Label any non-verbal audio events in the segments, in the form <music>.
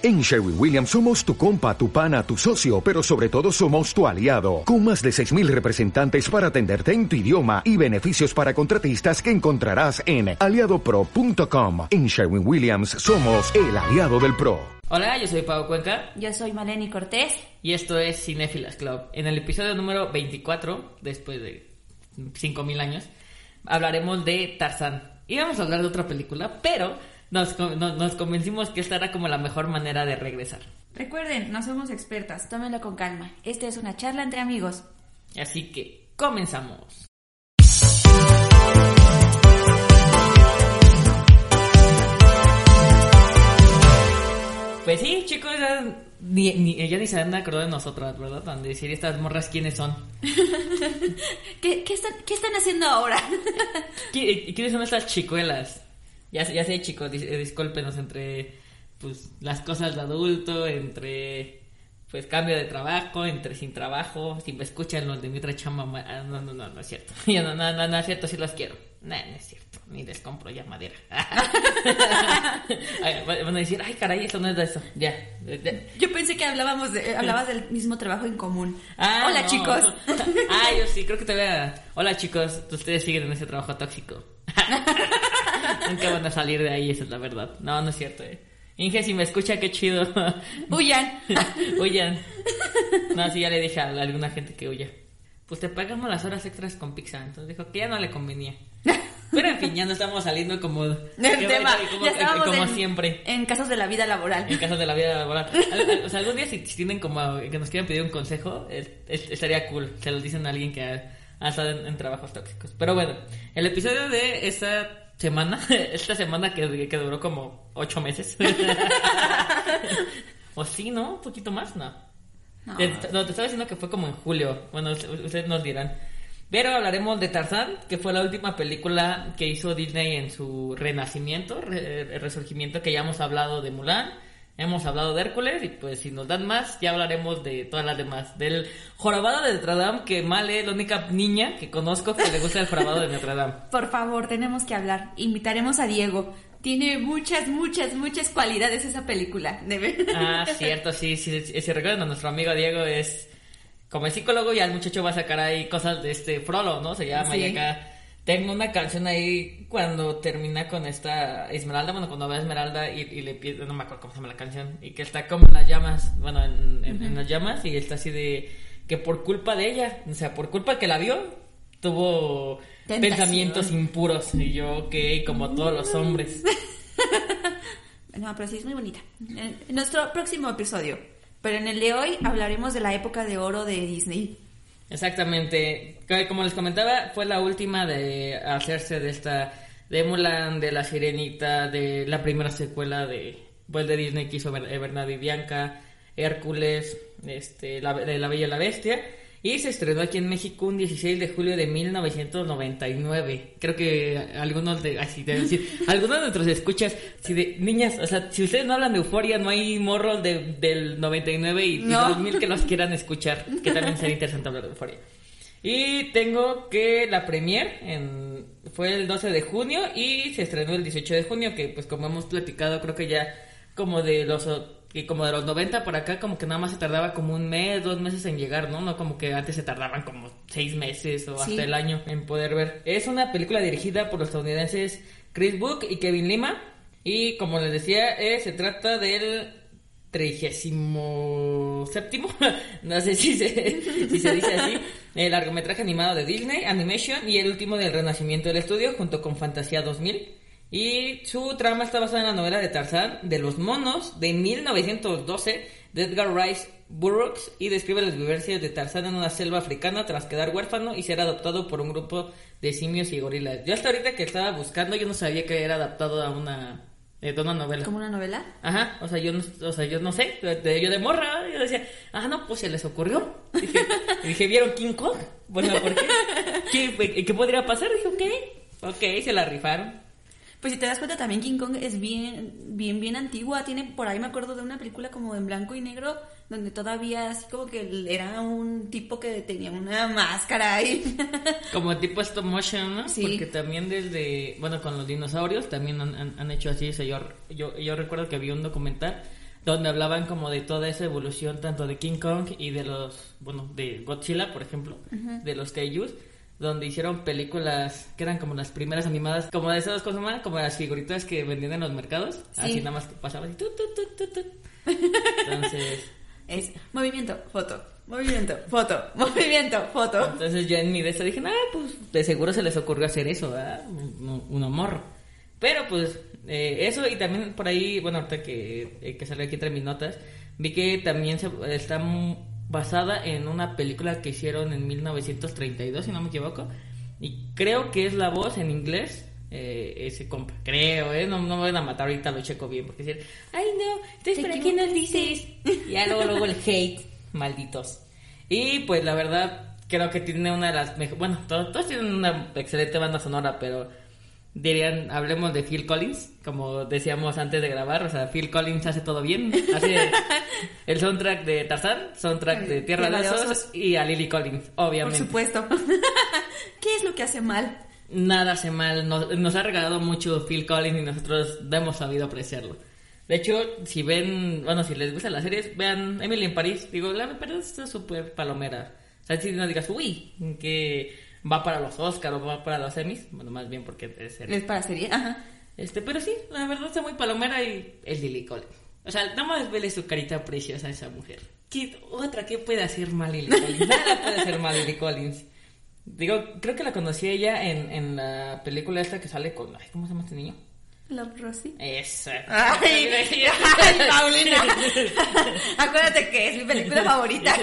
En Sherwin Williams somos tu compa, tu pana, tu socio, pero sobre todo somos tu aliado, con más de 6.000 representantes para atenderte en tu idioma y beneficios para contratistas que encontrarás en aliadopro.com. En Sherwin Williams somos el aliado del PRO. Hola, yo soy Pau Cuenca Yo soy Maleni Cortés. y esto es Cinefilas Club. En el episodio número 24, después de 5.000 años, hablaremos de Tarzán. Íbamos a hablar de otra película, pero nos, con- no- nos convencimos que esta era como la mejor manera de regresar. Recuerden, no somos expertas, tómenlo con calma. Esta es una charla entre amigos. Así que comenzamos. Pues sí, chicos, ya ni, ni, ella ni se han acordado de nosotras, ¿verdad? Van a decir estas morras quiénes son. <laughs> ¿Qué, qué están, qué están haciendo ahora? <laughs> ¿Qui- ¿Quiénes son estas chicuelas? Ya, ya sé, chicos, dis- eh, discúlpenos entre pues las cosas de adulto, entre pues cambio de trabajo, entre sin trabajo, si me escuchan los de mi otra chamba, ah, no, no, no, no es cierto. <laughs> No, no, no, no es cierto, sí los quiero. No, no es cierto, ni les compro ya madera. <laughs> Ay, Van a decir, ay caray, eso no es de eso. Ya. Yo pensé que hablábamos de, hablabas del mismo trabajo en común. Ah, Hola no. chicos. <laughs> Ah, yo sí, creo que te vea. Hola chicos, ustedes siguen en ese trabajo tóxico. <laughs> Nunca van a salir de ahí, esa es la verdad. No, no es cierto, eh. Inge, si me escucha, qué chido. <laughs> Huyan. <laughs> Huyan. No, sí, ya le dije a alguna gente que huya. Pues te pagamos las horas extras con pizza. Entonces dijo que ya no le convenía. Pero en fin, ya no estamos saliendo como... Del tema. como, ya estábamos como en, siempre. En casos de la vida laboral. En casos de la vida laboral. Al- al- O sea, algún día si, tienen como que nos quieran pedir un consejo, es- es- estaría cool. Se lo dicen a alguien que ha, ha estado en, en trabajos tóxicos. Pero bueno, el episodio de esta semana, <laughs> esta semana que, que duró como ocho meses. <laughs> o sí, ¿no? Un poquito más, ¿no? No. Te, no, te estaba diciendo que fue como en julio. Bueno, ustedes nos dirán. Pero hablaremos de Tarzán, que fue la última película que hizo Disney en su renacimiento, re- el resurgimiento, que ya hemos hablado de Mulan, hemos hablado de Hércules, y pues si nos dan más, ya hablaremos de todas las demás. Del jorobado de Notre Dame, que mal es la única niña que conozco que le gusta el jorobado de Notre Dame. Por favor, tenemos que hablar. Invitaremos a Diego. Tiene muchas, muchas, muchas cualidades esa película. De ver- Ah, cierto, sí, sí, sí, si recuerdan a nuestro amigo Diego es como el psicólogo y el muchacho va a sacar ahí cosas de este Frollo, ¿no? Se llama Sí. y acá tengo una canción ahí cuando termina con esta Esmeralda, bueno, cuando ve a Esmeralda y, y le pide, no me acuerdo cómo se llama la canción, y que está como en las llamas, bueno, en, en- en las llamas y está así de que por culpa de ella, o sea, por culpa que la vio, tuvo Tentación. pensamientos impuros y yo, ok, como todos los hombres. <laughs> No, pero sí es muy bonita. En nuestro próximo episodio. Pero en el de hoy hablaremos de la época de oro de Disney. Exactamente. Como les comentaba, fue la última de hacerse de esta de Mulan, de La Sirenita, de la primera secuela de pues, de Disney que hizo eh, Bernardo y Bianca, Hércules, este, de La Bella y la Bestia. Y se estrenó aquí en México un 16 de julio de 1999. Creo que algunos de, así de decir, <laughs> algunos de nuestros escuchas, si de, niñas, o sea, si ustedes no hablan de euforia, no hay morros de, del 99 y, y No. 2000 que los quieran escuchar, que también sería interesante hablar de euforia. Y tengo que la premier en, fue el 12 de junio y se estrenó el 18 de junio, que pues como hemos platicado, creo que ya como de los que como de los 90 por acá, como que nada más se tardaba como un mes, dos meses en llegar, ¿no? No como que antes se tardaban como seis meses o Sí. hasta el año en poder ver. Es una película dirigida por los estadounidenses Chris Book y Kevin Lima. Y como les decía, eh, se trata del trigésimo séptimo, <laughs> no sé si se, si se dice así, el largometraje animado de Disney, Animation, y el último del renacimiento del estudio, junto con Fantasía 2000. Y su trama está basada en la novela de Tarzán de los monos de 1912 de Edgar Rice Burroughs y describe las vivencias de Tarzán en una selva africana tras quedar huérfano y ser adoptado por un grupo de simios y gorilas. Yo hasta ahorita que estaba buscando yo no sabía que era adaptado a una, eh, de una novela. ¿Como una novela? Ajá, o sea, yo no, o sea, yo no sé, yo de morra, yo decía, ah, no, pues se les ocurrió. Dije, y <laughs> dije ¿vieron King Kong? Bueno, ¿por qué? ¿Qué, qué podría pasar? Dije, ok, ok, se la rifaron. Pues si te das cuenta también King Kong es bien, bien, bien antigua. Tiene por ahí me acuerdo de una película como en blanco y negro donde todavía así como que era un tipo que tenía una máscara ahí. <laughs> Como tipo stop motion, ¿no? Sí. Porque también desde, bueno, con los dinosaurios también han, han- han hecho así. O sea, yo, yo, yo recuerdo que había un documental donde hablaban como de toda esa evolución tanto de King Kong y de los, bueno, de Godzilla, por ejemplo, de los kaijus, donde hicieron películas que eran como las primeras animadas, como de esas cosas más, como las figuritas que vendían en los mercados, así nada más que pasaba así, tut, tut, tut. Entonces... <laughs> Es movimiento, foto, movimiento, foto, <laughs> movimiento, foto. Entonces yo en mi de dije, ah, pues de seguro se les ocurrió hacer eso, ¿verdad? Un, un amor. Pero pues eh, eso y también por ahí, bueno, ahorita que, eh, que salió aquí entre mis notas, vi que también se, está basada en una película que hicieron en 1932, si no me equivoco. Y creo que es la voz en inglés eh, ese compa. Creo, ¿eh? No, no me van a matar ahorita, lo checo bien. Porque decir, ay no, entonces ¿para qué nos dices? Ya luego, luego el hate, malditos. Y pues la verdad, creo que tiene una de las mejores. Bueno, todos, todos tienen una excelente banda sonora, pero dirían, hablemos de Phil Collins, como decíamos antes de grabar, o sea, Phil Collins hace todo bien, hace <laughs> el soundtrack de Tarzán, soundtrack de Tierra de Osos y a Lily Collins, obviamente. Por supuesto. <laughs> ¿Qué es lo que hace mal? Nada hace mal, nos, ha regalado mucho Phil Collins y nosotros hemos sabido apreciarlo. De hecho, si ven, bueno, si les gustan las series, vean Emily en París, digo, la verdad está súper palomera. O sea, si no digas, uy, que va para los Oscars o va para los Emmys, bueno, más bien porque es Es para serie, ajá. Este, pero sí, la verdad está muy palomera y es Lily Collins. O sea, nada más vele su carita preciosa a esa mujer. ¿Qué, otra, ¿qué puede hacer mal Lily Collins? Nada puede hacer mal Lily Collins. Digo, creo que la conocí ella en, en la película esta que sale con... Ay, ¿Cómo se llama este niño? Love Rosie. Esa. <laughs> Ay, ay, Paulina. <laughs> Acuérdate que es mi película favorita.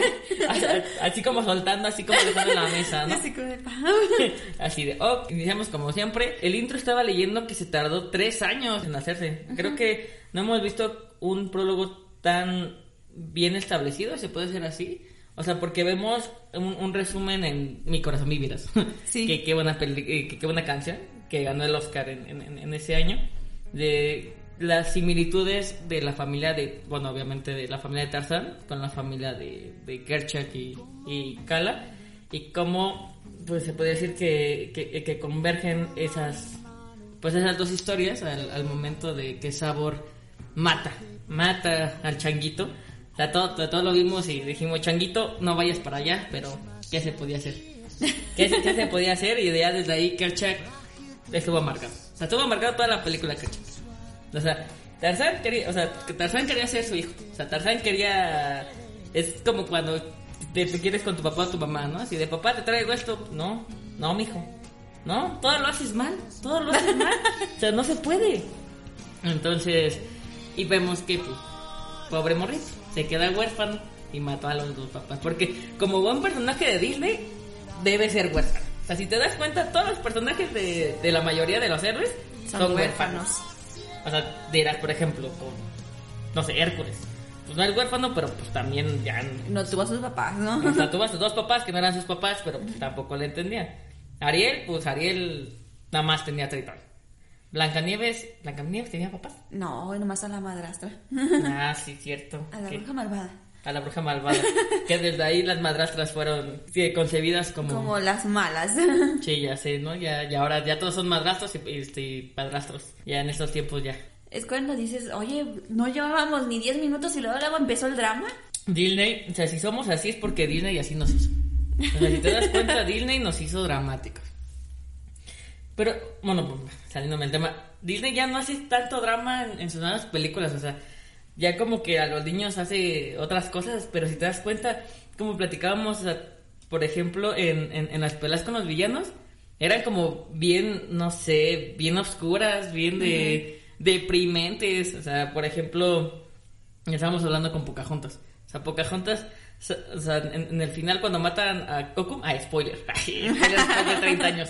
Así, como soltando, así como dejando en la mesa, ¿no? Así como de <laughs> Así de, oh, iniciamos como siempre. El intro estaba leyendo que se tardó tres años en hacerse. Creo que no hemos visto un prólogo tan bien establecido, se puede decir así. O sea, porque vemos un, resumen en Mi corazón, mi Sí. que qué buena, peli qué buena canción que ganó el Oscar en, en, ese año, de las similitudes de la familia de, bueno, obviamente de la familia de Tarzan con la familia de, de Kerchak y, y Kala, y cómo, pues se puede decir que, que, convergen esas, pues esas dos historias al, al, momento de que Sabor mata, mata al changuito. Sea, todo, todo lo vimos y dijimos, changuito, no vayas para allá, pero ¿qué se podía hacer? ¿Qué, qué se podía hacer? Y ya desde ahí Kerchak estuvo marcado. O sea, estuvo marcado toda la película, cacho. O sea, Tarzán quería, o sea, Tarzán quería ser su hijo. O sea, Tarzán quería... Es como cuando te, quieres con tu papá o tu mamá, ¿no? Así de papá te traigo esto. No, no, mijo. No, todo lo haces mal. Todo lo haces mal. o sea, no se puede. Entonces, y vemos que, pues, pobre morrito, se queda huérfano y mató a los dos papás. Porque como buen personaje de Disney, debe ser huérfano. O sea, si te das cuenta, todos los personajes de, de la mayoría de los héroes son, huérfanos. O sea, dirás, por ejemplo, con, no sé, Hércules. Pues no es huérfano, pero pues también ya... No tuvo a sus papás, ¿no? O sea, <laughs> tuvo a sus dos papás que no eran sus papás, pero pues tampoco le entendían. Ariel, pues Ariel nada más tenía tritón. Blancanieves, ¿Blancanieves tenía papás? No, nomás a la madrastra. Ah, sí, <laughs> cierto. A la bruja malvada a la bruja malvada. <laughs> que desde ahí las madrastras fueron concebidas como... Como las malas. <laughs> sí, ya sé, ¿no? Ya, ya ahora ya todos son madrastros y, este, padrastros. Ya en estos tiempos ya. Es cuando dices, oye, no llevábamos ni 10 minutos y luego, luego empezó el drama. Disney, o sea, si somos así es porque Disney así nos hizo. O sea, si te das cuenta, <laughs> Disney nos hizo dramáticos. Pero, bueno, pues, saliéndome del tema, Disney ya no hace tanto drama en, en sus nuevas películas, o sea, ya como que a los niños hace otras cosas, pero si te das cuenta, como platicábamos, por ejemplo, en, en, las pelas con los villanos, eran como bien, no sé, bien oscuras, bien de deprimentes, o sea, por ejemplo, estábamos hablando con Pocahontas, o sea, Pocahontas... O sea, en, el final cuando matan a Coco, ah, spoiler, <laughs> de 30 <laughs> años.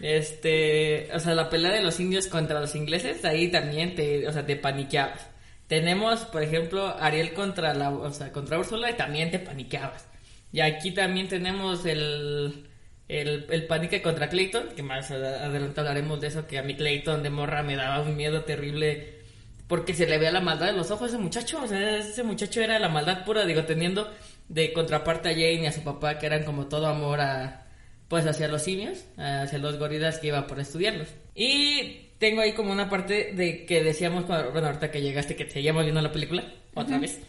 Este, o sea, la pelea de los indios contra los ingleses, ahí también te, o sea, te paniqueabas. Tenemos, por ejemplo, Ariel contra la, o sea, contra Úrsula y también te paniqueabas. Y aquí también tenemos el, el, el panique contra Clayton, que más adelante hablaremos de eso, que a mí Clayton de morra me daba un miedo terrible porque se le veía la maldad en los ojos a ese muchacho, o sea, ese muchacho era la maldad pura, digo, teniendo de contraparte a Jane y a su papá, que eran como todo amor a, pues hacia los simios, hacia los gorilas que iba por estudiarlos. Y tengo ahí como una parte de que decíamos, cuando, bueno, ahorita que llegaste, que seguíamos viendo la película, otra vez,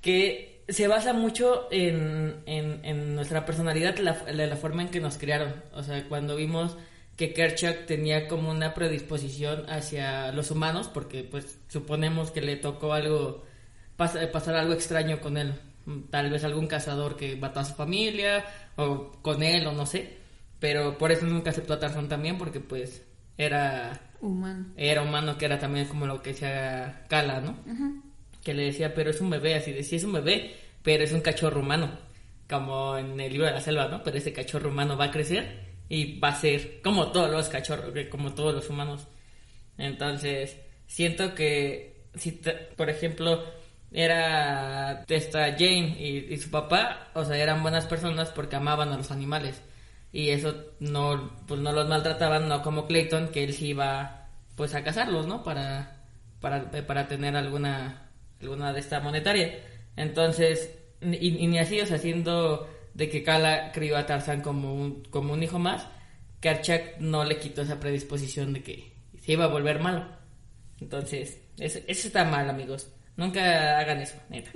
que se basa mucho en, en, en nuestra personalidad, la, la, la forma en que nos criaron. O sea, cuando vimos que Kerchak tenía como una predisposición hacia los humanos, porque pues suponemos que le tocó algo, pas- pasar algo extraño con él. Tal vez algún cazador que mató a su familia, o con él, o no sé. Pero por eso nunca aceptó a Tarzán también, porque pues era, Humano. era humano, que era también como lo que decía Kala, ¿no? Que le decía, pero es un bebé, así de, sí es un bebé, pero es un cachorro humano. Como en el libro de la selva, ¿no? Pero ese cachorro humano va a crecer y va a ser como todos los cachorros, que- como todos los humanos. Entonces, siento que si, te- por ejemplo, era esta Jane y, y su papá, o sea, eran buenas personas porque amaban a los animales. Y eso no, pues no los maltrataban, no como Clayton, que él sí iba, pues a cazarlos, ¿no? Para, para, para tener alguna, alguna de esta monetaria. Entonces, y, y ni así, o sea, siendo de que Kala crió a Tarzán como un, como un hijo más, Karchak no le quitó esa predisposición de que se iba a volver malo. Entonces, eso, eso está mal, amigos. Nunca hagan eso, neta.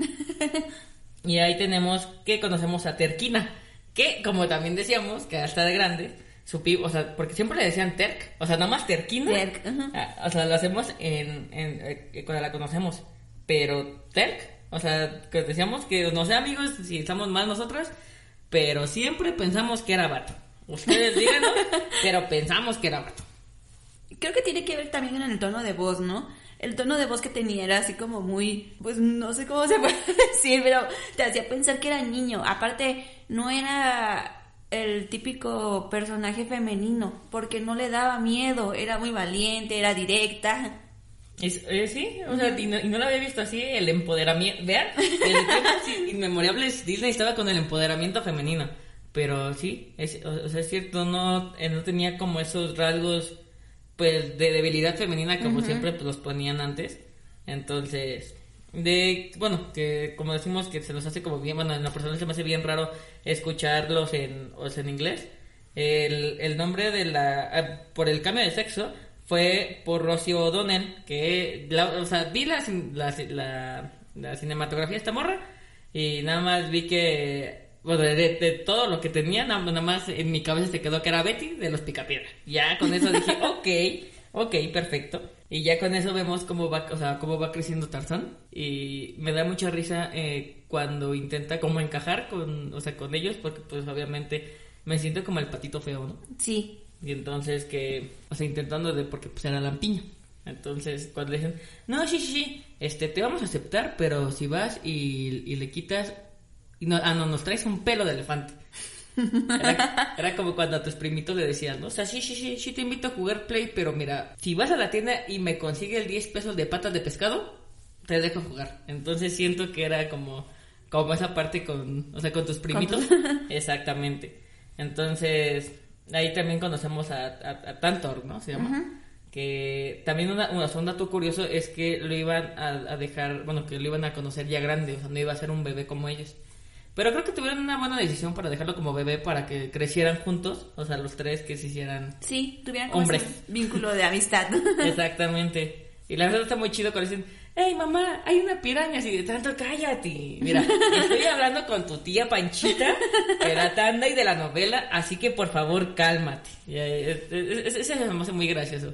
<laughs> y ahí tenemos que conocemos a Terquina, que como también decíamos, que hasta de grande, supimos, o sea, porque siempre le decían Terk, o sea, nada más Terquina. Terk, ajá. Ah, O sea, lo hacemos en, en, eh, cuando la conocemos. Pero Terk, o sea, que decíamos que no sé amigos si estamos mal nosotros, pero siempre pensamos que era vato. Ustedes díganos, <laughs> pero pensamos que era vato. Creo que tiene que ver también en el tono de voz, ¿no? El tono de voz que tenía era así como muy, pues no sé cómo se <laughs> puede decir, pero te hacía pensar que era niño. Aparte, no era el típico personaje femenino, porque no le daba miedo, era muy valiente, era directa. Es- eh, sí, o sea, y no, lo había visto así, el empoderamiento. Vean, desde tiempos <laughs> inmemorables Disney estaba con el empoderamiento femenino. Pero sí, es, o, o sea, es cierto, no, eh, no tenía como esos rasgos pues de debilidad femenina como siempre pues, los ponían antes. Entonces, de bueno, que como decimos que se nos hace como bien, bueno, en la persona se me hace bien raro escucharlos en, o sea, en inglés. El, el nombre de la, ah, por el cambio de sexo fue por Rosie O'Donnell, que, la- o sea, vi la, la, la, la cinematografía de esta morra y nada más vi que, bueno, de, de todo lo que tenía, nada, más en mi cabeza se quedó que era Betty de los Picapiedra. Ya con eso dije, <laughs> ok, ok, perfecto. Y ya con eso vemos cómo va, o sea, cómo va creciendo Tarzán. Y me da mucha risa eh, cuando intenta como encajar con, o sea, con ellos, porque pues obviamente me siento como el patito feo, ¿no? Sí, Y entonces que, o sea, intentando de, porque pues era lampiño. Entonces cuando le dicen, no, sí, sí, sí, este, te vamos a aceptar, pero si vas y, y le quitas, y no, ah, no, nos traes un pelo de elefante. Era, era como cuando a tus primitos le decías, ¿no? O sea, sí, sí, sí, sí te invito a jugar play, pero mira, si vas a la tienda y me consigue el 10 pesos de patas de pescado, te dejo jugar. Entonces siento que era como, como esa parte con, o sea, con tus primitos. <laughs> Exactamente. Entonces, ahí también conocemos a, a, a Tantor, ¿no? Se llama. Que también una, una- un dato curioso es que lo iban a, a dejar, bueno, que lo iban a conocer ya grande, o sea, no iba a ser un bebé como ellos. Pero creo que tuvieron una buena decisión para dejarlo como bebé para que crecieran juntos, o sea, los tres que se hicieran sí, tuvieran como Hombres. ese vínculo de amistad. <laughs> Exactamente. Y la verdad está muy chido cuando dicen, hey mamá, hay una piraña así de tanto, cállate. Mira, <laughs> estoy hablando con tu tía Panchita de la tanda y de la novela, así que por favor cálmate. Y, eh, eh, Ese se me hace muy gracioso.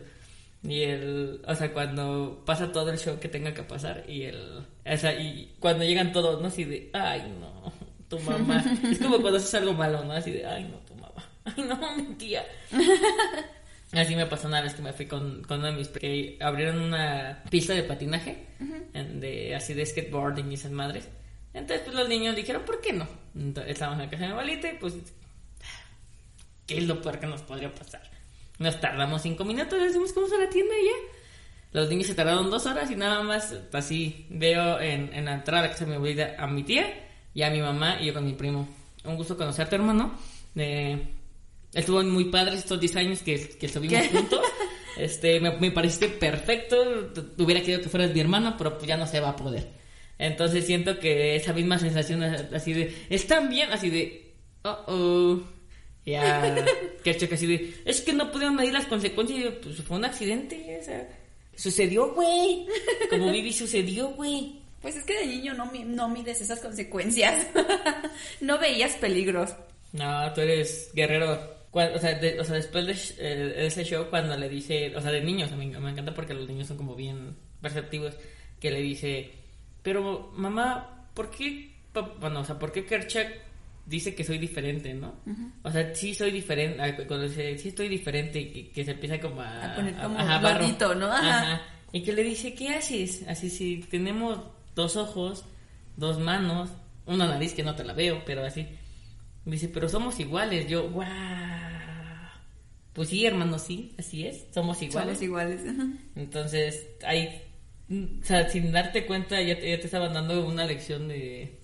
Y el, o sea, cuando pasa todo el show que tenga que pasar y el, o sea, y cuando llegan todos, ¿no? Así de, ay no, tu mamá. <laughs> Es como cuando haces algo malo, ¿no? Así de, ay no, tu mamá. <laughs> Ay no, mi tía. <laughs> Así me pasó una vez que me fui con, con uno de mis... que abrieron una pista de patinaje, de, así de skateboarding y esas madres. Entonces pues los niños dijeron, ¿por qué no? Entonces estábamos en la casa de mi abuelita y pues... ¿Qué es lo peor que nos podría pasar? Nos tardamos cinco minutos, decimos vamos a la tienda y ya. Los niños se tardaron dos horas y nada más así veo en, en la entrada de la casa de mi abuelita a mi tía y a mi mamá y yo con mi primo. Un gusto conocerte, hermano. Eh, estuvo muy padre estos 10 años que, que estuvimos ¿Qué? juntos. Este, me, me pareciste perfecto. Hubiera querido que fueras mi hermano, pero pues ya no se va a poder. Entonces siento que esa misma sensación así de, están bien, así de, oh, oh. Ya, <laughs> Kerchak así de, es que no pudieron medir las consecuencias. Y yo, pues fue un accidente, o sea, sucedió, güey. Como Vivi sucedió, güey. Pues es que de niño no, no mides esas consecuencias. <laughs> no veías peligros. No, tú eres guerrero. O, sea, de- o sea, después de eh, de ese show, cuando le dice, o sea, de niños, a mí me encanta porque los niños son como bien perceptivos, que le dice, pero mamá, ¿por qué, bueno, o sea, ¿por qué Kerchak dice que soy diferente, no? O sea, sí soy diferente, ah, cuando dice, sí estoy diferente, y que, que se empieza como a... A poner como barro. gordito, ¿no? Ajá. Ajá. Y que le dice, ¿qué haces? Así, si tenemos dos ojos, dos manos, una nariz que no te la veo, pero así. Me dice, pero somos iguales. Yo, guau. Pues sí, hermano, sí, así es. Somos iguales. Somos iguales. Entonces, ahí, o sea, sin darte cuenta, ya te, ya te estaban dando una lección de...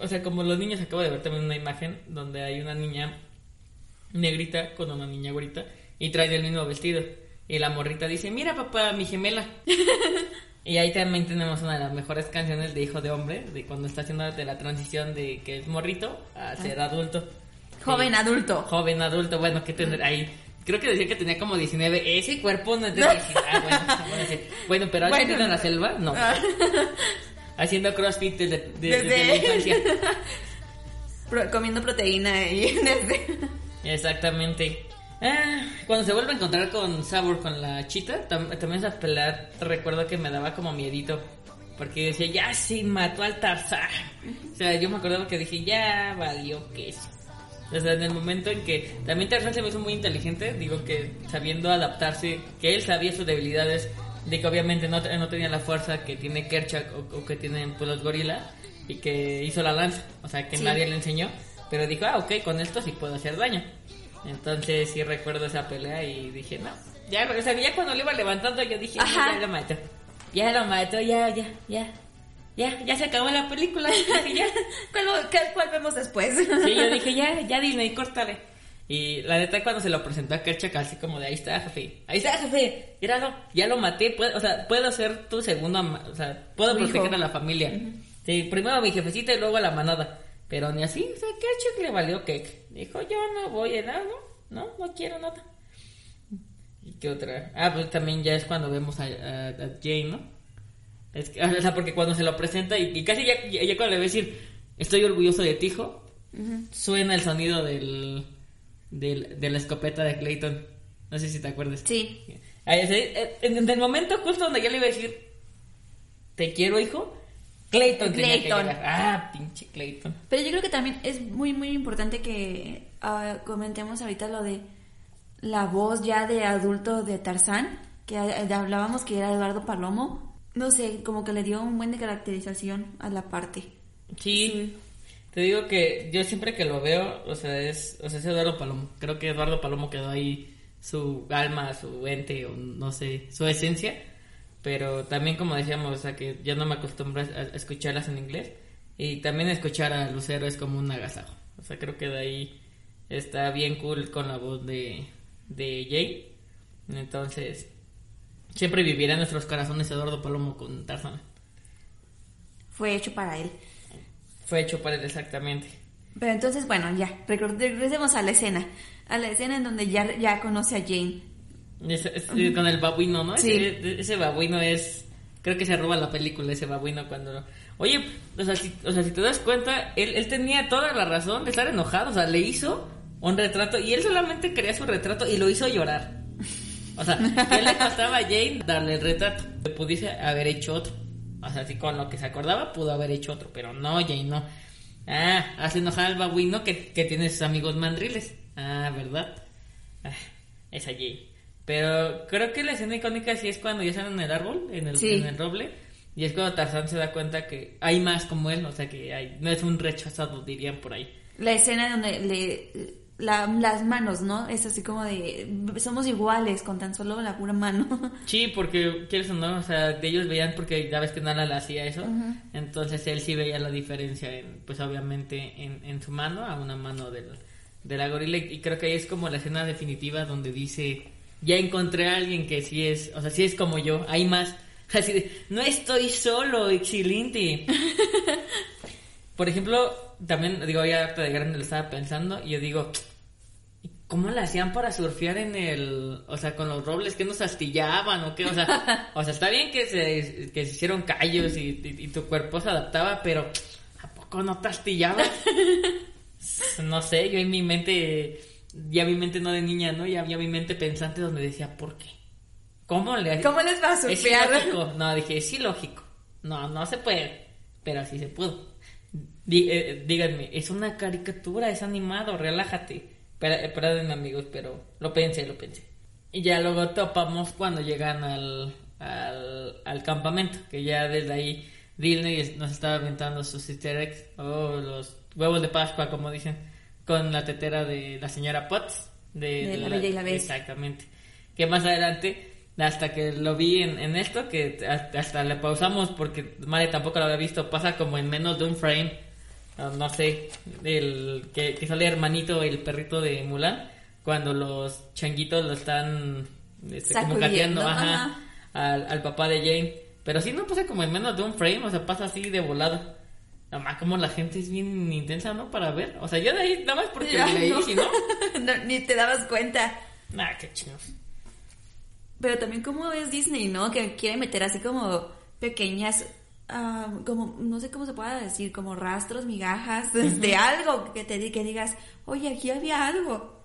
O sea, como los niños, acabo de ver también una imagen donde hay una niña negrita con una niña güerita y trae el mismo vestido. Y la morrita dice, mira papá, mi gemela. <laughs> y ahí también tenemos una de las mejores canciones de Hijo de Hombre, de cuando está haciendo de la transición de que es morrito a ser adulto. Joven adulto. Joven adulto, bueno, ¿qué tendrá ahí? Creo que decía que tenía como 19. Ese cuerpo no es de 19. Ah, bueno, bueno, pero ¿has Bueno. en la selva? No. <laughs> Haciendo crossfit desde, de- desde Desde- la infancia. <laughs> Pro- comiendo proteína y desde... Exactamente. Ah, cuando se vuelve a encontrar con Sabur, con la chita, tam- también esa pelea recuerdo que me daba como miedito. Porque decía, ya sí, mató al Tarzán. O sea, yo me acordaba que dije, ya valió queso. O sea, en el momento en que también Tarzán se me hizo muy inteligente, digo que sabiendo adaptarse, que él sabía sus debilidades, de que obviamente no, no tenía la fuerza que tiene Kerchak o, o que tienen pues, los gorilas, y que hizo la lanza, o sea, que Sí. nadie le enseñó, pero dijo, ah, ok, con esto sí puedo hacer daño. Entonces sí recuerdo esa pelea y dije, no, ya, o sea, ya cuando lo iba levantando yo dije, Ajá. ya lo mató, ya lo mató, ya, ya, ya, ya, ya se acabó la película, <laughs> ya. ¿Cuál, cuál vemos después? Sí, yo dije, ya, ya <laughs> Disney, córtale. Y la neta, cuando se lo presentó a Kerchak, así como de ahí está, jefe. Ahí está, jefe. Míralo, ya lo maté. puedo- o sea, puedo ser tu segundo. O sea, puedo proteger a la familia. Sí, primero a mi jefecita y luego a la manada. Pero ni así, o sea, Kerchak le valió que Dijo, yo no voy a nada, no, no, no quiero nada. ¿Y qué otra? Ah, pues también ya es cuando vemos a, a- a Jane, ¿no? Es que, <laughs> o sea, porque cuando se lo presenta y, y casi ya, ya, ya cuando le va a decir, estoy orgulloso de ti, hijo, suena el sonido del, del, de la escopeta de Clayton. No sé si te acuerdas. Sí. Eh, En, el momento justo donde ya le iba a decir, te quiero, hijo, Clayton tenía Clayton. Ah, pinche Clayton. Pero yo creo que también es muy, muy importante que ah, comentemos ahorita lo de la voz ya de adulto de Tarzán, que hablábamos que era Eduardo Palomo. No sé, como que le dio un buen de caracterización a la parte. Sí. Te digo que yo siempre que lo veo, o sea, es, o sea, es Eduardo Palomo. Creo que Eduardo Palomo quedó ahí su alma, su ente, o no sé, su esencia. Pero también, como decíamos, o sea, que ya no me acostumbro a, escucharlas en inglés. Y también escuchar a Lucero es como un agasajo. O sea, creo que de ahí está bien cool con la voz de, de Jay. Entonces, siempre vivirá en nuestros corazones Eduardo Palomo con Tarzan. Fue hecho para él. Fue hecho para él exactamente. Pero entonces, bueno, ya, regresemos a la escena. A la escena en donde ya, ya conoce a Jane. Con el babuino, ¿no? Sí. Ese, ese babuino es... Creo que se roba la película ese babuino cuando... Oye, o sea, si, o sea, si te das cuenta, él, él tenía toda la razón de estar enojado. O sea, le hizo un retrato y él solamente quería su retrato y lo hizo llorar. O sea, ¿qué le costaba a Jane darle el retrato? Le pudiese haber hecho otro. O sea, así con lo que se acordaba pudo haber hecho otro, pero no, Jane, no. Ah, hace enojar al babuino que, que tiene sus amigos mandriles. Ah, ¿verdad? Ah, esa Jane. Pero creo que la escena icónica sí es cuando ya están en el árbol, en el, Sí. en el roble. Y es cuando Tarzán se da cuenta que hay más como él, o sea que hay, no es un rechazado, dirían por ahí. La escena donde le... la- las manos, ¿no? Es así como de... Somos iguales con tan solo la pura mano. <laughs> Sí, porque quieres o no, o sea, de ellos veían porque ya ves que Nala le hacía eso, entonces él sí veía la diferencia, en, pues obviamente en, en su mano a una mano del, de la gorila y creo que ahí es como la escena definitiva donde dice, ya encontré a alguien que sí es, o sea, sí es como yo, hay más, <laughs> así de, no estoy solo, excelente. <laughs> Por ejemplo, también, digo, ya de grande lo estaba pensando y yo digo, ¿Cómo le hacían para surfear en el, o sea, con los robles que nos astillaban o qué? O sea, <laughs> o sea, está bien que se, que se hicieron callos y, y- y tu cuerpo se adaptaba, pero ¿a poco no te astillabas? no sé, yo en mi mente, ya mi mente no de niña, ¿no? Ya, ya mi mente pensante donde decía, ¿por qué? ¿Cómo le ¿Cómo les va a Es surfear? ilógico. No, dije, es ilógico. No, no se puede. Pero sí se pudo. Dí- eh, díganme, es una caricatura, es animado, relájate. Espera- eh, Perdónenme amigos, pero lo pensé, lo pensé. Y ya luego topamos cuando llegan al, al, al campamento, que ya desde ahí Disney nos estaba aventando sus easter eggs, o los huevos de Pascua, como dicen, con la tetera de la señora Potts. De, De La Bella y la Bestia. Exactamente. Que más adelante, hasta que lo vi en, en esto, que hasta, hasta le pausamos porque Mare tampoco lo había visto, pasa como en menos de un frame. No, sé, el que, que sale hermanito, el perrito de Mulan, cuando los changuitos lo están este, como cateando ajá, ajá. al, al papá de Jane. Pero sí no pasa como en menos de un frame, o sea, pasa así de volado. Nada más como la gente es bien intensa, ¿no? Para ver. O sea, yo de ahí, nada más porque Ya, leí, no. no. <laughs> No, Ni te dabas cuenta. Nah, qué chinos. Pero también como es Disney, ¿no? Que quiere meter así como pequeñas, ah, como, no sé cómo se pueda decir, como rastros, migajas de algo que te di- que digas, oye, aquí había algo.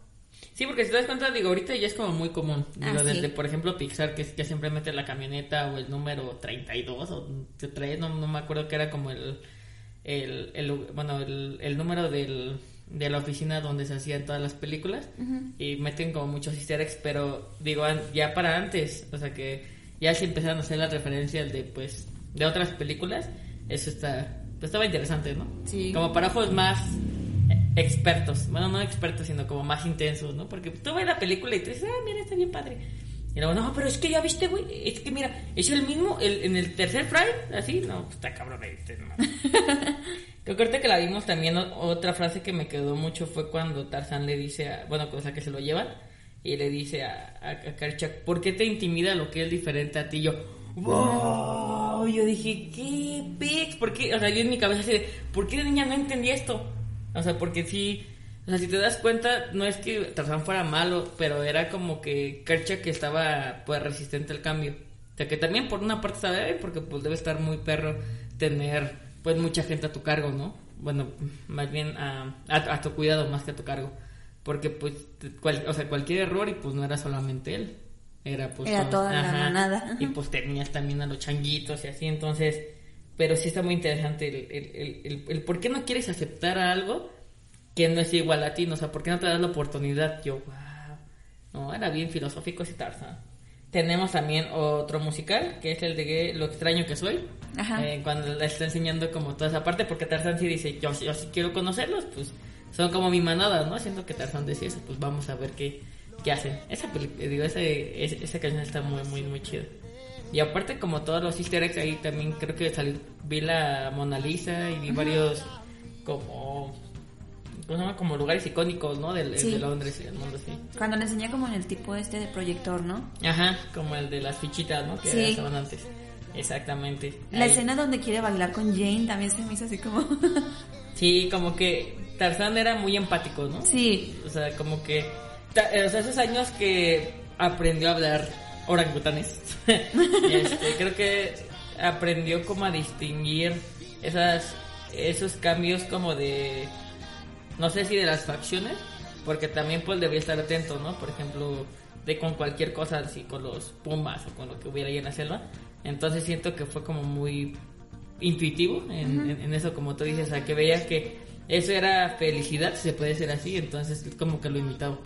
Sí, porque si te das cuenta, digo, ahorita ya es como muy común. Digo, Ah, sí. desde, por ejemplo, Pixar, que, que siempre mete la camioneta o el número 32 o 3, no, no me acuerdo que era como el, el, el- bueno, el, el número del, de la oficina donde se hacían todas las películas. Y meten como muchos easter eggs, pero digo, ya para antes, o sea que ya se empezaron a hacer las referencias de, pues, de otras películas. Eso está, pues estaba interesante, ¿no? Sí. Como para ojos más expertos, bueno, no expertos, sino como más intensos, ¿no? Porque tú ves la película y tú dices, ah, mira, está bien padre. Y luego, no, pero es que ya viste, güey, es que mira, es el mismo, el, en el tercer frame, así, no, pues, está cabrón, este, no. <laughs> Creo que ahorita que la vimos también, otra frase que me quedó mucho fue cuando Tarzán le dice a, bueno, cosa que se lo llevan, y le dice a, a, a Karchak, ¿por qué te intimida lo que es diferente a ti? Y yo, wow, yo dije, ¿qué pex? ¿Por qué? O sea, yo en mi cabeza así de, ¿por qué de niña no entendía esto? O sea, porque sí, o sea, si te das cuenta, no es que Tarzán fuera malo, pero era como que Kerchak estaba, pues, resistente al cambio. O sea, que también por una parte sabe, "Ay, porque pues debe estar muy perro tener, pues, mucha gente a tu cargo, ¿no? Bueno, más bien a, a, a tu cuidado más que a tu cargo. Porque, pues, cual- o sea, cualquier error y pues no era solamente él. Era pues Era toda la manada. Y pues tenías también a los changuitos y así, entonces, pero sí está muy interesante el, el, el, el- el por qué no quieres aceptar a algo que no es igual a ti, ¿no? o sea, por qué no te das la oportunidad. Yo, wow, no, era bien filosófico ese Tarzan. Tenemos también otro musical, que es el de Lo extraño que soy, Ajá. eh, cuando le está enseñando como toda esa parte, porque Tarzan sí dice, yo, yo sí quiero conocerlos, pues son como mi manada, ¿no? Siento que Tarzan decía eso, pues vamos a ver qué, qué hacen. Esa, eh, digo, ese- esa canción está muy, muy, muy chida. Y aparte, como todos los easter eggs, ahí también creo que salió, vi la Mona Lisa y vi varios como, ¿cómo se llama? Como lugares icónicos, ¿no? Del, Sí. de Londres y el mundo así. Cuando le enseñé como en el tipo este de proyector, ¿no? Ajá, como el de las fichitas, ¿no? Que Sí. estaban antes. Exactamente. La Ahí. escena donde quiere bailar con Jane también se me hizo así como... <laughs> Sí, como que Tarzán era muy empático, ¿no? sí, O sea, como que. eh, O sea, esos años que aprendió a hablar orangutanes. <laughs> este, creo que aprendió como a distinguir esas, esos cambios como de. No sé si de las facciones, porque también pues debía estar atento, ¿no? Por ejemplo, de con cualquier cosa, así con los pumas o con lo que hubiera ahí en la selva. Entonces siento que fue como muy intuitivo en, en- en eso, como tú dices, a que veía que eso era felicidad, si se puede decir así, entonces como que lo imitaba.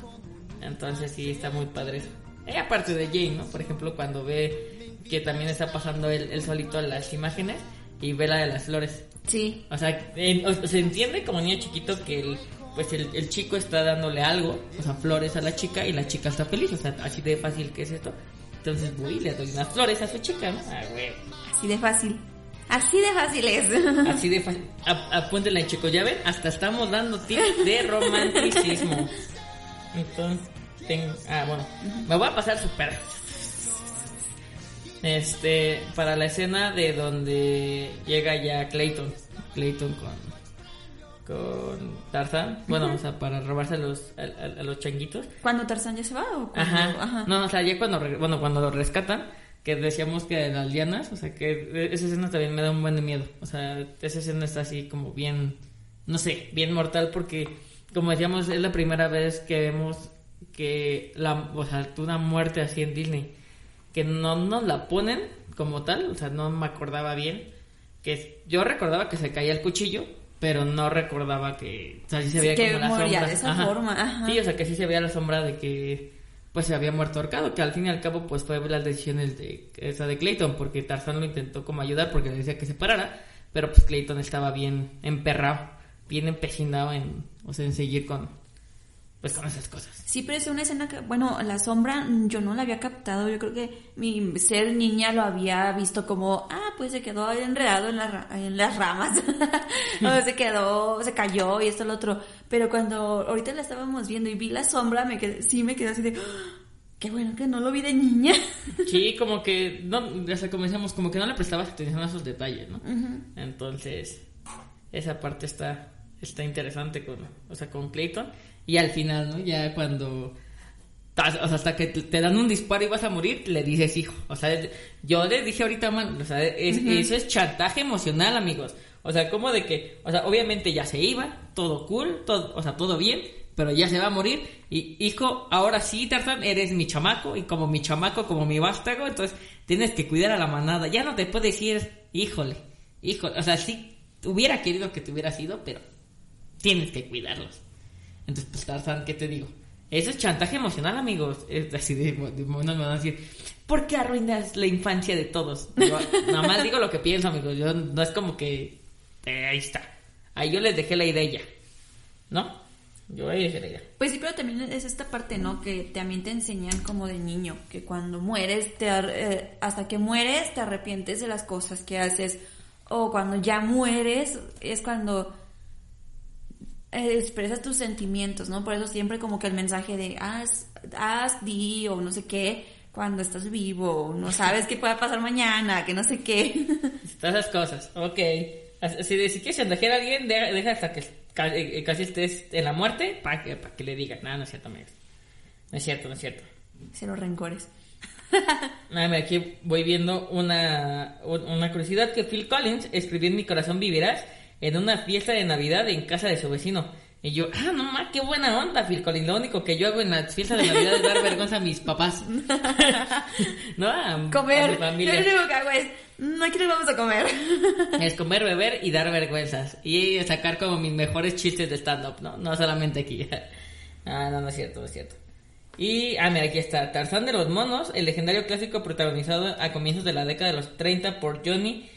Entonces sí, está muy padre eso. Y aparte de Jane, ¿no? Por ejemplo, cuando ve que también está pasando él, él solito las imágenes y ve la de las flores. Sí. O sea, en- o- se entiende como niño chiquito que el, pues el, el chico está dándole algo, o sea, flores a la chica y la chica está feliz, o sea, así de fácil que es esto. Entonces voy y le doy unas flores a su chica, ¿no? Ah, güey. Así de fácil. Así de fácil es. <laughs> Así de fácil. A- Apúntenla, chicos. Ya ven, hasta estamos dando tips de romanticismo. <laughs> Entonces, tengo. Ah, bueno. Me voy a pasar súper. Este, para la escena de donde llega ya Clayton. Clayton con. con Tarzán. Bueno, o sea, para robarse a los, a, a- a los changuitos. ¿Cuando Tarzán ya se va o cuando... Ajá. No, o sea, ya cuando, bueno, cuando lo rescatan, que decíamos que de las lianas, o sea, que esa escena también me da un buen de miedo. O sea, esa escena está así como bien, no sé, bien mortal porque, como decíamos, es la primera vez que vemos que la, o sea, una muerte así en Disney, que no nos la ponen como tal, o sea, no me acordaba bien, que yo recordaba que se caía el cuchillo, pero no recordaba que, o sea, sí se veía Que como la sombra. de esa forma, ajá. Sí, o sea, que sí se veía la sombra de que pues se había muerto ahorcado, que al fin y al cabo pues fue las decisiones de esa de Clayton, porque Tarzán lo intentó como ayudar porque le decía que se parara, pero pues Clayton estaba bien emperrado, bien empecinado en, o sea, en seguir con pues con esas cosas. Sí, pero es una escena que, bueno, la sombra yo no la había captado. Yo creo que mi ser niña lo había visto como, ah, pues se quedó enredado en, la en las ramas. <laughs> o se quedó, se cayó y esto lo otro. Pero cuando ahorita la estábamos viendo y vi la sombra, me quedé, sí me quedé así de, "Ah, qué bueno que no lo vi de niña. <laughs> Sí, como que, no, o sea, como decíamos, como que no le prestabas atención a esos detalles, ¿no? Entonces, esa parte está, está interesante con, o sea, con Clayton. Y al final, ¿no? Ya cuando, o sea, hasta que te dan un disparo y vas a morir, le dices hijo. O sea, yo les dije ahorita, man, o sea, es- eso es chantaje emocional, amigos. O sea, como de que, o sea, obviamente ya se iba, todo cool, todo, o sea, todo bien, pero ya se va a morir. Y hijo, ahora sí, Tarzán, eres mi chamaco, y como mi chamaco, como mi vástago, entonces tienes que cuidar a la manada. Ya no te puedes decir, híjole, híjole, o sea, sí, hubiera querido que te hubiera sido, pero tienes que cuidarlos. Entonces, pues Tarzán, ¿qué te digo? Eso es chantaje emocional, amigos. Es así de, de unos me van a decir, ¿por qué arruinas la infancia de todos? Nada más digo lo que pienso, amigos. Yo no es como que eh, ahí está. Ahí yo les dejé la idea. ¿No? Yo ahí dejé la idea. Pues sí, pero también es esta parte, ¿no? Que también te enseñan como de niño, que cuando mueres, te eh, hasta que mueres te arrepientes de las cosas que haces, o cuando ya mueres es cuando expresas tus sentimientos, ¿no? Por eso siempre como que el mensaje de haz, haz, di, o no sé qué, cuando estás vivo, no sabes qué pueda pasar mañana, que no sé qué. <laughs> Todas esas cosas. Ok. Así si quieres chantajear a alguien, deja, deja hasta que ca- eh, casi estés en la muerte para que, para que le digan. No, no es cierto, amigos. No es cierto, no es cierto. Cero rencores. <laughs> Nada, mira, aquí voy viendo una, un- una curiosidad que Phil Collins escribió en Mi corazón vivirás en una fiesta de Navidad en casa de su vecino. Y yo, ah, no más, qué buena onda, Phil Collins. Lo único que yo hago en las fiestas de Navidad es dar vergüenza a mis papás. <laughs> <laughs> no, a, a mi Comer. Familia. lo único que hago es, no, aquí nos vamos a comer. <laughs> Es comer, beber y dar vergüenzas. Y sacar como mis mejores chistes de stand-up, ¿no? No solamente aquí. ah, no, no es cierto, no es cierto. Y, ah, mira, aquí está. Tarzán de los Monos, el legendario clásico protagonizado a comienzos de la década de los 30 por Johnny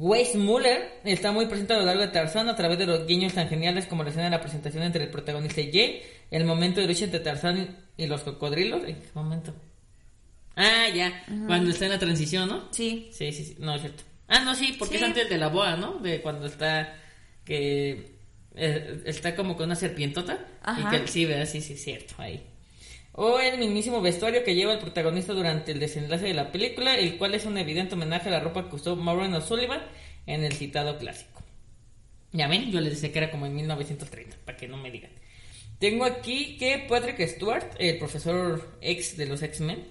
Weissmuller, está muy presente a lo largo de Tarzán a través de los guiños tan geniales como la escena de la presentación entre el protagonista y Jay, el momento de lucha entre Tarzán y los cocodrilos. ¿En qué momento? Ah, ya, cuando está en la transición, ¿no? Sí. Sí, sí, sí, no es cierto. Ah, no, sí, porque Sí. es antes de la boa, ¿no? De cuando está que eh, está como con una serpientota Ajá. y que sí, ¿verdad? Sí, sí, es cierto, ahí. O el mismísimo vestuario que lleva el protagonista durante el desenlace de la película, el cual es un evidente homenaje a la ropa que usó Maureen O'Sullivan en el citado clásico. Ya ven, yo les decía que era como en 1930, para que no me digan. Tengo aquí que Patrick Stewart, el profesor ex de los X-Men,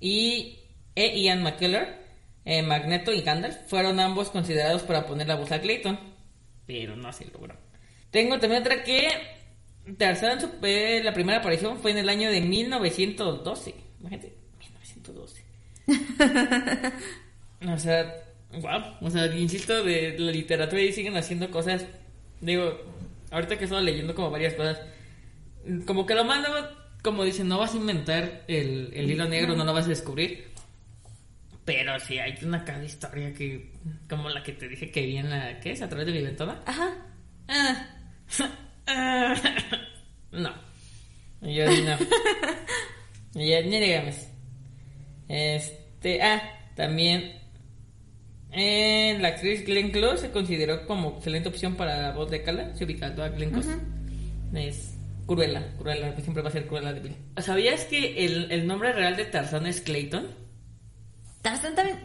y e. Ian McKellar, eh, Magneto y Gandalf, fueron ambos considerados para poner la voz a Clayton, pero no se logró. Tengo también otra que Tarzán, su- eh, la primera aparición fue en el año de 1912. Imagínate, 1912. <laughs> O sea, wow. O sea, insisto, de la literatura y siguen haciendo cosas. Digo, ahorita que he estado leyendo como varias cosas, como que lo malo, como dicen, no vas a inventar el, el hilo negro, no lo vas a descubrir. Pero sí, hay una cada historia que, como la que te dije que vi en la, ¿qué es? A través de mi ventana. Ajá. Ah. <laughs> Ah. <laughs> no. Yo no. Ya, ni digamos. Este, ah, también eh, la actriz Glenn Close se consideró como excelente opción para la voz de Cala, se ubicando a Glenn Close. Es Cruella, Cruella, que siempre va a ser Cruella de Vil. ¿Sabías que el, el nombre real de Tarzán es Clayton? Tarzán también.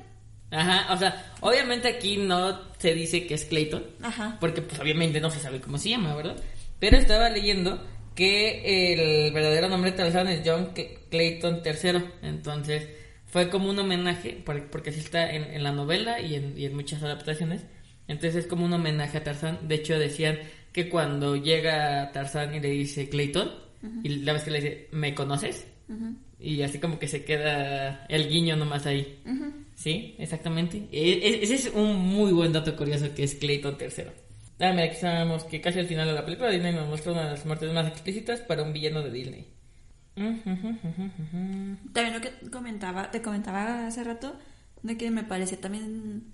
Ajá, o sea, obviamente aquí no se dice que es Clayton. Ajá. Porque pues obviamente no se sabe cómo se llama, ¿verdad? Pero estaba leyendo que el verdadero nombre de Tarzán es John Clayton III. Entonces fue como un homenaje, porque así está en, la novela y en, y en, muchas adaptaciones. Entonces es como un homenaje a Tarzán. De hecho decían que cuando llega Tarzán y le dice Clayton, y la vez que le dice, ¿me conoces? Y así como que se queda el guiño nomás ahí. Sí, exactamente. E, e, ese es un muy buen dato curioso que es Clayton III. Ah, mira, aquí sabemos que casi al final de la película Disney nos muestra una de las muertes más explícitas para un villano de Disney. También lo que comentaba, te comentaba hace rato, de que me parece también,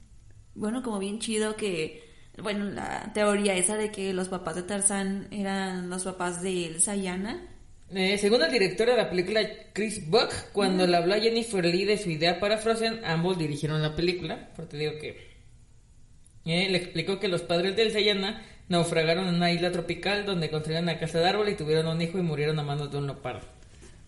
bueno, como bien chido que, bueno, la teoría esa de que los papás de Tarzán eran los papás de Elsa y Anna eh, según el director de la película Chris Buck, cuando le habló a Jennifer Lee de su idea para Frozen, ambos dirigieron la película. Porque te digo que eh, le explicó que los padres del Sayana naufragaron en una isla tropical donde construyeron una casa de árbol y tuvieron un hijo y murieron a manos de un leopardo.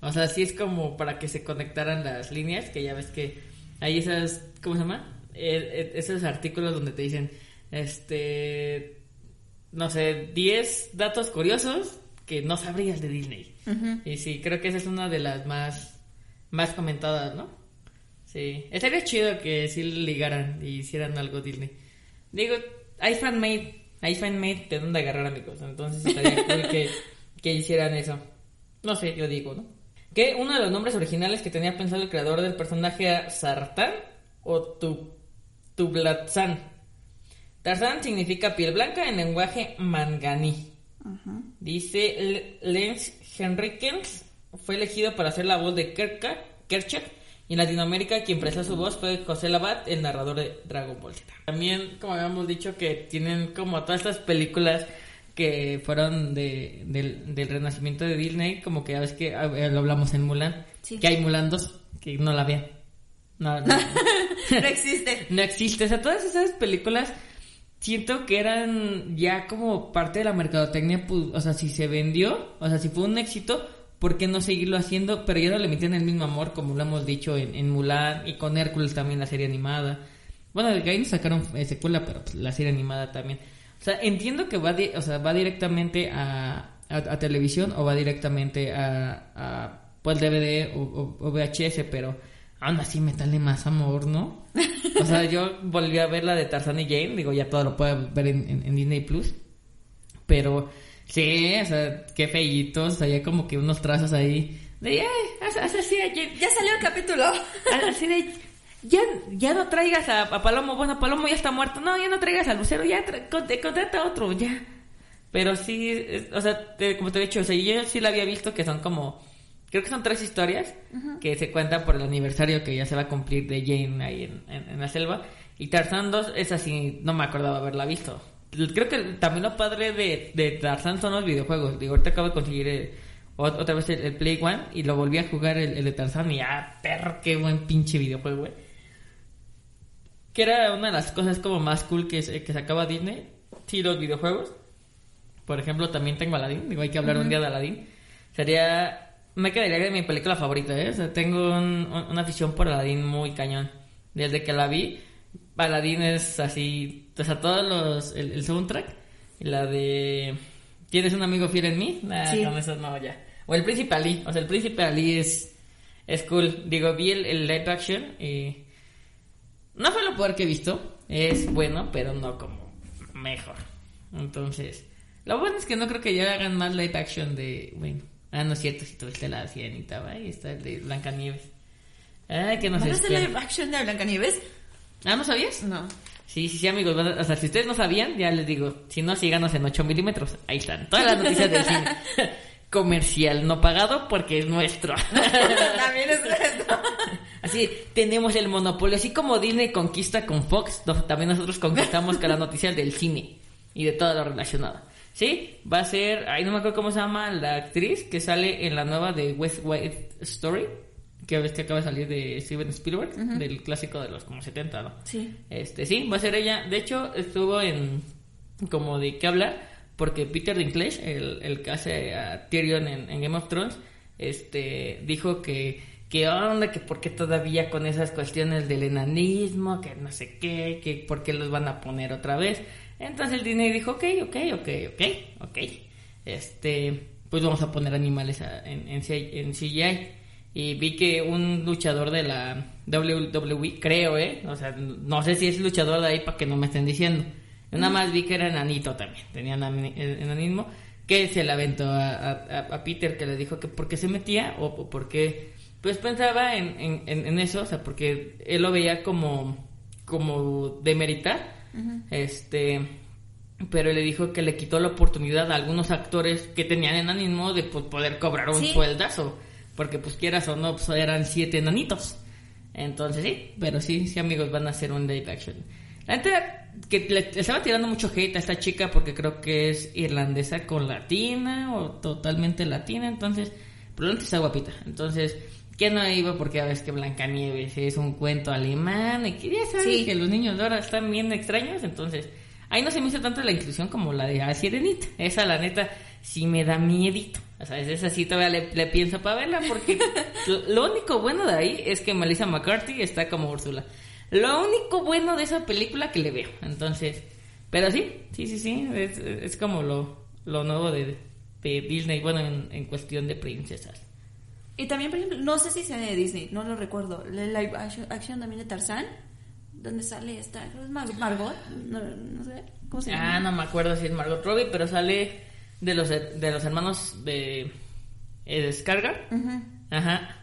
O sea, así es como para que se conectaran las líneas, que ya ves que hay esas, ¿cómo se llama? Eh, esos artículos donde te dicen, este, no sé, 10 datos curiosos que no sabrías de Disney. Y sí, creo que esa es una de las más, más comentadas, ¿no? Sí, estaría chido que sí ligaran y hicieran algo Disney. Digo, hay fanmade, hay fanmade de dónde agarrar amigos, entonces estaría cool que, que hicieran eso. No sé, yo digo, ¿no? Que uno de los nombres originales que tenía pensado el creador del personaje era Sartán o tu, Tublatzán. Tarzán significa piel blanca en lenguaje manganí. Dice Lens Henrikens fue elegido para hacer la voz de Kerchak y en Latinoamérica quien prestó su voz fue José Labat, el narrador de Dragon Ball Z. También, como habíamos dicho, que tienen como todas estas películas que fueron de, del, renacimiento de Disney, como que ya ves que lo hablamos en Mulan, que hay Mulan 2, que no la vean. No, no, <laughs> no existe. No existe. O sea, todas esas películas siento que eran ya como parte de la mercadotecnia, pues, o sea, si se vendió, o sea, si fue un éxito, ¿por qué no seguirlo haciendo? Pero ya no le metían el mismo amor, como lo hemos dicho en, Mulan y con Hércules también la serie animada. Bueno, de ahí sacaron eh, secuela, pero pues, la serie animada también. O sea, entiendo que va, o sea, va directamente a, a, televisión o va directamente a, a pues DVD o, o VHS, pero aún así meterle más amor, ¿no? O sea, yo volví a ver la de Tarzan y Jane, digo, ya todo lo puedo ver en, Disney Plus. Pero sí, o sea, qué feitos, hay como que unos trazos ahí de, ay, así de, ya salió el capítulo. <laughs> Así de, ya, ya no traigas a, Palomo, bueno, Palomo ya está muerto, no, ya no traigas a Lucero, ya contrata a otro, ya. Pero sí, o sea, como te he dicho, o sea, yo sí la había visto que son como creo que son tres historias que se cuentan por el aniversario que ya se va a cumplir de Jane ahí en, la selva. Y Tarzan 2 es así, no me acordaba haberla visto. Creo que también lo padre de, de Tarzan son los videojuegos. Digo, ahorita acabo de conseguir eh, otra vez el, Play One y lo volví a jugar el, de Tarzan y ah, perro, qué buen pinche videojuego, güey. Que era una de las cosas como más cool que, que sacaba Disney. Sí, los videojuegos. Por ejemplo, también tengo Aladdin. Digo, hay que hablar un día de Aladdin. Sería me quedaría de mi película favorita, ¿eh? O sea, tengo una afición por Aladdin muy cañón. Desde que la vi, Aladdin es así, o sea, todos los, el, soundtrack, y la de ¿Tienes un amigo fiel en mí? Nah, con eso no, ya. O el Príncipe Ali, o sea, el Príncipe Ali es, es cool. Digo, vi el, el live action y no fue lo peor que he visto. Es bueno, pero no como mejor. Entonces, lo bueno es que no creo que ya hagan más live action de, bueno, Ah, no es cierto, si tuviste la sirenita, va, ahí está el de Blancanieves. Ay, que no sé. ¿No es el live action de Blancanieves? Ah, ¿no sabías? No. Sí, sí, sí, amigos. O sea, si ustedes no sabían, ya les digo, si no, síganos en 8 milímetros. Ahí están. Todas las noticias del cine. <laughs> Comercial no pagado porque es nuestro. <laughs> También es nuestro. Así, tenemos el monopolio. Así como Disney conquista con Fox, también nosotros conquistamos con las noticias del cine y de todo lo relacionado. Sí, va a ser, ahí no me acuerdo cómo se llama la actriz que sale en la nueva de West White Story, que ves que acaba de salir de Steven Spielberg, del clásico de los como 70, ¿no? Sí. Este, sí, va a ser ella. De hecho, estuvo en como de qué hablar, porque Peter Dinklage, el, el que hace a Tyrion en, Game of Thrones, este, dijo que qué onda, que por qué todavía con esas cuestiones del enanismo, que no sé qué, que por qué los van a poner otra vez. Entonces el Disney dijo, ok, ok, ok, ok, ok, este, pues vamos a poner animales en, en, en CGI. Y vi que un luchador de la WWE, creo, ¿eh? O sea, no sé si es luchador de ahí para que no me estén diciendo. nada más vi que era enanito también, tenía enanismo, que se le aventó a, Peter, que le dijo que por qué se metía o, o por qué pues pensaba en, en, eso, o sea, porque él lo veía como, como demeritar, este, pero le dijo que le quitó la oportunidad a algunos actores que tenían enanismo de poder cobrar un sueldazo, porque pues quieras o no, pues eran siete enanitos. Entonces sí, pero sí, sí amigos, van a hacer un live action. La gente que le, estaba tirando mucho hate a esta chica porque creo que es irlandesa con latina o totalmente latina, entonces, pero antes está guapita. Entonces, que no iba porque ya ves que Blancanieves es un cuento alemán y que ya sabes que los niños de ahora están bien extraños, entonces ahí no se me hizo tanto la inclusión como la de Sirenita. Esa la neta sí me da miedito. O sea, esa sí todavía le, pienso para verla porque <laughs> lo, único bueno de ahí es que Melissa McCarthy está como Úrsula. Lo único bueno de esa película que le veo. Entonces, pero sí, sí, sí, sí, es, como lo, lo nuevo de, Disney, bueno, en cuestión de princesas. Y también, por ejemplo, no sé si sea de Disney, no lo recuerdo. La live action, también de Tarzán, donde sale esta, es Margot, no, sé, ¿cómo se llama? Ah, no me acuerdo si es Margot Robbie, pero sale de los, de los hermanos de, eh, Descarga. Ajá.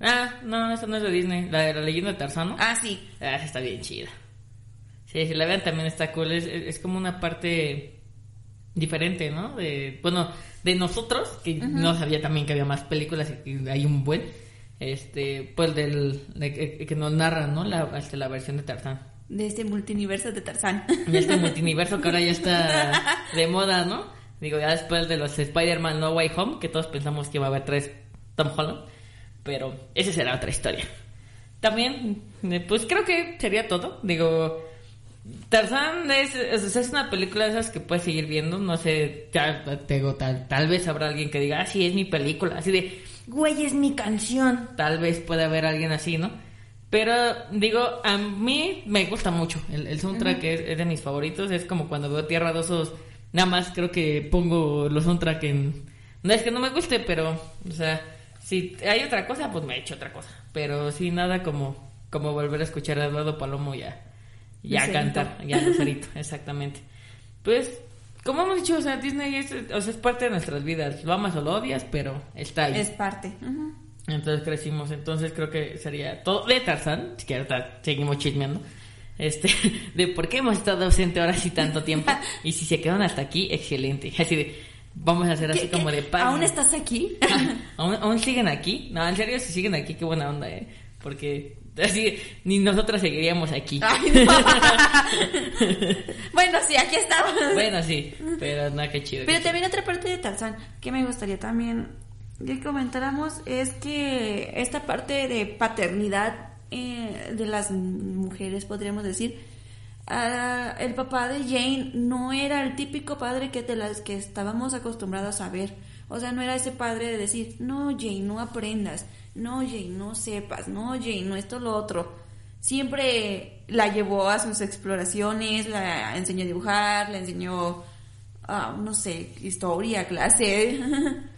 Ah, no, esa no es de Disney, la de la leyenda de Tarzán, Ah, sí. Ah, esa está bien chida. Sí, si la vean también está cool, es, es como una parte diferente, ¿no? De, bueno, de nosotros, que no sabía también que había más películas y que hay un buen, este, pues del, que nos narra, ¿no? La, este, la versión de Tarzán. De este multiverso de Tarzán. De este <laughs> multiverso que ahora ya está de moda, ¿no? Digo, ya después de los Spider-Man No Way Home, que todos pensamos que iba a haber tres Tom Holland, pero esa será otra historia. También, eh, pues creo que sería todo. Digo, Tarzán es, es, una película de esas que puedes seguir viendo. No sé, tal, tal, tal vez habrá alguien que diga, ah, sí, es mi película. Así de, güey, es mi canción. Tal vez pueda haber alguien así, ¿no? Pero digo, a mí me gusta mucho. El, soundtrack es, de mis favoritos. Es como cuando veo Tierra de Osos. Nada más creo que pongo los soundtrack en. No es que no me guste, pero, o sea, si hay otra cosa, pues me he hecho otra cosa. Pero sí, nada como, como volver a escuchar a Eduardo Palomo ya ya cantar, ya Lucerito, <laughs> exactamente. Pues, como hemos dicho, o sea, Disney es, o sea, es parte de nuestras vidas. Lo amas o lo odias, pero está ahí. Es parte. Entonces crecimos, entonces creo que sería todo de Tarzán, si quieres seguimos chismeando. Este, <laughs> de por qué hemos estado ausente ahora así tanto tiempo. y si se quedan hasta aquí, excelente. Así de, vamos a hacer así como de paz. ¿Aún estás aquí? <laughs> ¿Aún, ¿Aún siguen aquí? No, en serio, si siguen aquí, qué buena onda, ¿eh? Porque Así, ni nosotras seguiríamos aquí. <laughs> bueno, sí, aquí estamos. Bueno, sí, pero no, qué chido. Pero también otra parte de Tarzán que me gustaría también que comentáramos es que esta parte de paternidad eh, de las mujeres, podríamos decir, ah, el papá de Jane no era el típico padre que de las que estábamos acostumbrados a ver. O sea, no era ese padre de decir, no, Jane, no aprendas no, Jane, no sepas, no, Jane, no esto, lo otro. Siempre la llevó a sus exploraciones, la enseñó a dibujar, la enseñó, uh, no sé, historia, clase. <laughs>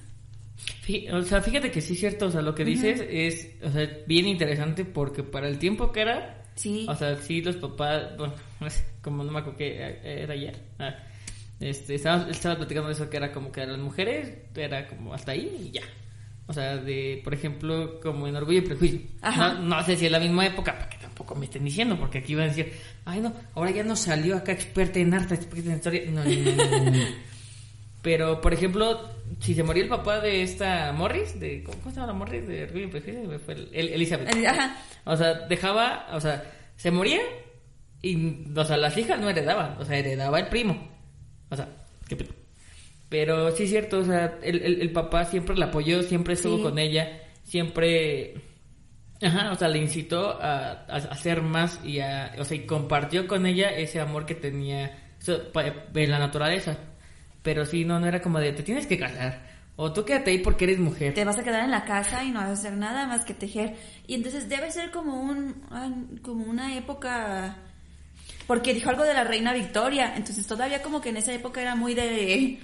O sea, fíjate que sí es cierto, o sea, lo que dices es, o sea, bien interesante porque para el tiempo que era, sí. o sea, sí los papás, bueno, <laughs> como no me acuerdo que era ayer, ah, este, estaba, estaba platicando de eso que era como que las mujeres era como hasta ahí y ya, o sea, de, por ejemplo, como en Orgullo y Prejuicio. No, sé si es la misma época, para que tampoco me estén diciendo, porque aquí iban a decir, ay no, ahora ya no salió acá experta en arte, experta en historia. No, no, no, <laughs> Pero, por ejemplo, si se moría el papá de esta Morris, de, ¿cómo, se llama la Morris de Orgullo y Prejuicio? Fue el, Elizabeth. Ajá. O sea, dejaba, o sea, se moría y, o sea, las hijas no heredaban, o sea, heredaba el primo. O sea, qué pero sí es cierto, o sea, el, el, papá siempre la apoyó, siempre estuvo con ella, siempre... Ajá, o sea, le incitó a, hacer más y a, o sea, y compartió con ella ese amor que tenía en la naturaleza. Pero sí, no, no era como de, te tienes que casar, O tú quédate ahí porque eres mujer. Te vas a quedar en la casa y no vas a hacer nada más que tejer. Y entonces debe ser como un como una época porque dijo algo de la reina Victoria, entonces todavía como que en esa época era muy de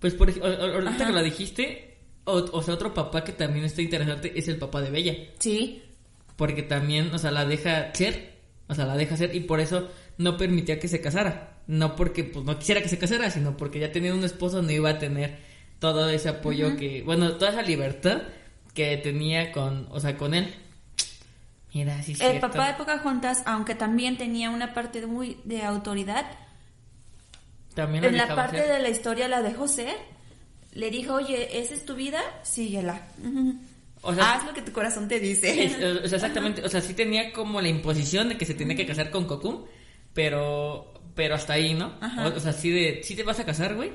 Pues por ahorita Ajá. que lo dijiste, o, o sea, otro papá que también está interesante es el papá de Bella. sí, Porque también, o sea, la deja ser. O sea, la deja ser y por eso no permitía que se casara. No porque pues no quisiera que se casara, sino porque ya teniendo un esposo no iba a tener todo ese apoyo que, bueno, toda esa libertad que tenía con, o sea, con él. Mira, sí el cierto. papá de Pocahontas, aunque también tenía una parte muy de autoridad, También en la parte ser. de la historia la de José, le dijo, oye, esa es tu vida, síguela. Ujú. O sea, Haz lo que tu corazón te dice. Es- o sea, exactamente, o sea, sí tenía como la imposición de que se tenía que casar con Cocoon, pero pero hasta ahí, ¿no? Ajá. O, o sea, sí de sí te vas a casar, güey,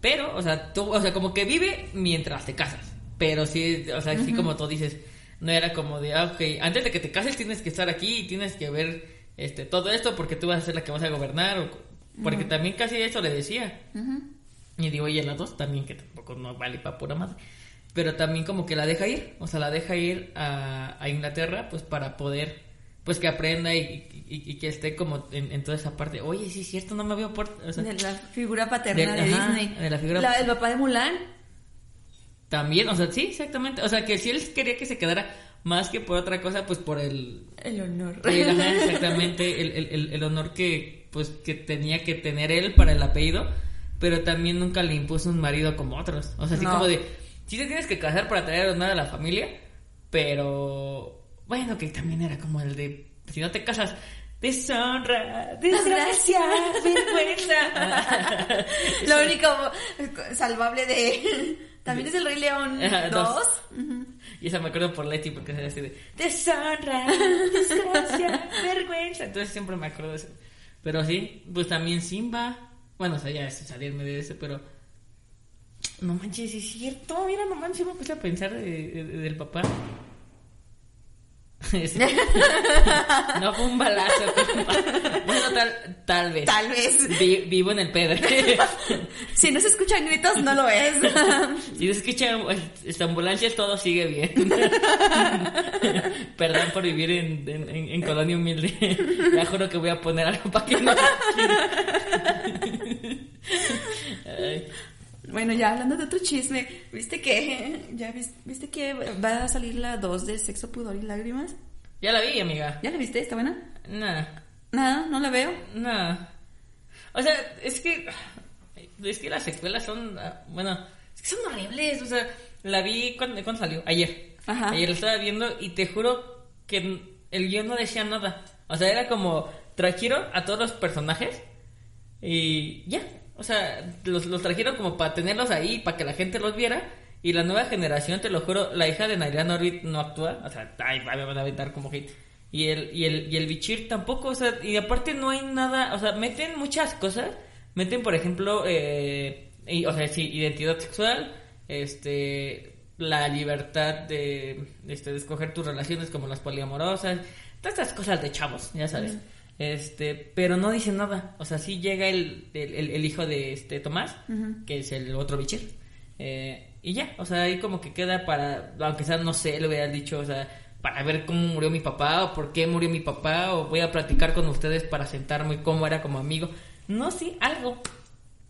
pero o sea, tú, o sea, como que vive mientras te casas, pero sí, o sea, así como tú dices, no era como de, ah, ok, antes de que te cases tienes que estar aquí y tienes que ver este todo esto porque tú vas a ser la que vas a gobernar o porque también casi eso le decía. Y digo, y en la dos también, que tampoco no vale para pura madre. Pero también como que la deja ir, o sea, la deja ir a, a Inglaterra, pues para poder, pues que aprenda y, y- y que esté como en, en toda esa parte. Oye, sí es cierto, no me había por... O sea, de la figura paterna De- de, ajá, Disney. de la figura- el papá de Mulan. también, o sea, sí, exactamente. O sea, que si él quería que se quedara más que por otra cosa, pues por el... El honor. el- ajá, exactamente, el, el- el- el honor que, pues, que tenía que tener él para el apellido, pero también nunca le impuso un marido como otros. O sea, así No. como de, sí te tienes que casar para traer honor a la familia, pero bueno, que también era como el de, si no te casas, deshonra, desgracia, vergüenza. <laughs> Lo único salvable de... También es el Rey León Ajá, 2. dos. Y esa me acuerdo por Leti porque se así de deshonra, <laughs> desgracia, vergüenza. Entonces siempre me acuerdo de eso. Pero sí, pues también Simba. Bueno, o sea, ya es salirme de eso, pero. No manches, es cierto. Mira, no manches, me puse a pensar de- de- del papá. <laughs> No fue un balazo. Bueno, tal, tal vez. Tal vez. Vi- vivo en el pedo. <laughs> Si no se escuchan gritos, no lo es. <laughs> Si se escucha esta ambulancia, todo sigue bien. Perdón por vivir en, en, en- en colonia humilde. Ya juro que voy a poner algo para que no. Ay, Bueno, ya hablando de otro chisme, ¿viste que <laughs> ya vis- viste que va a salir la 2 de Sexo, Pudor y Lágrimas? ya la vi, amiga. ¿Ya la viste? ¿Está buena? Nada, Nada, no la veo. nada. O sea, es que. Es que las secuelas son. ah, Bueno, es que son horribles. O sea, la vi cuando, cuando salió. Ayer. Ajá. Ayer la estaba viendo y te juro que el guion no decía nada. O sea, era como trajeron a todos los personajes y ya. O sea, los, los trajeron como para tenerlos ahí, para que la gente los viera. Y la nueva generación, te lo juro, la hija de Nadia Norrit no actúa. O sea, ay, me van a aventar como hate. Y el, y el, y el Bichir tampoco, o sea, y aparte no hay nada, o sea, meten muchas cosas. Meten, por ejemplo, eh, y- o sea, sí, identidad sexual, este, la libertad de, este, de escoger tus relaciones como las poliamorosas, todas estas cosas de chavos, ya sabes. Este, pero no dice nada. O sea, sí llega el, el, el- el hijo de este Tomás, que es el otro bichir. Eh, y ya, o sea, ahí como que queda para, aunque sea, no sé, le hubiera dicho, o sea, para ver cómo murió mi papá, o por qué murió mi papá, o voy a platicar con ustedes para sentarme cómo era como amigo. No, sí, algo.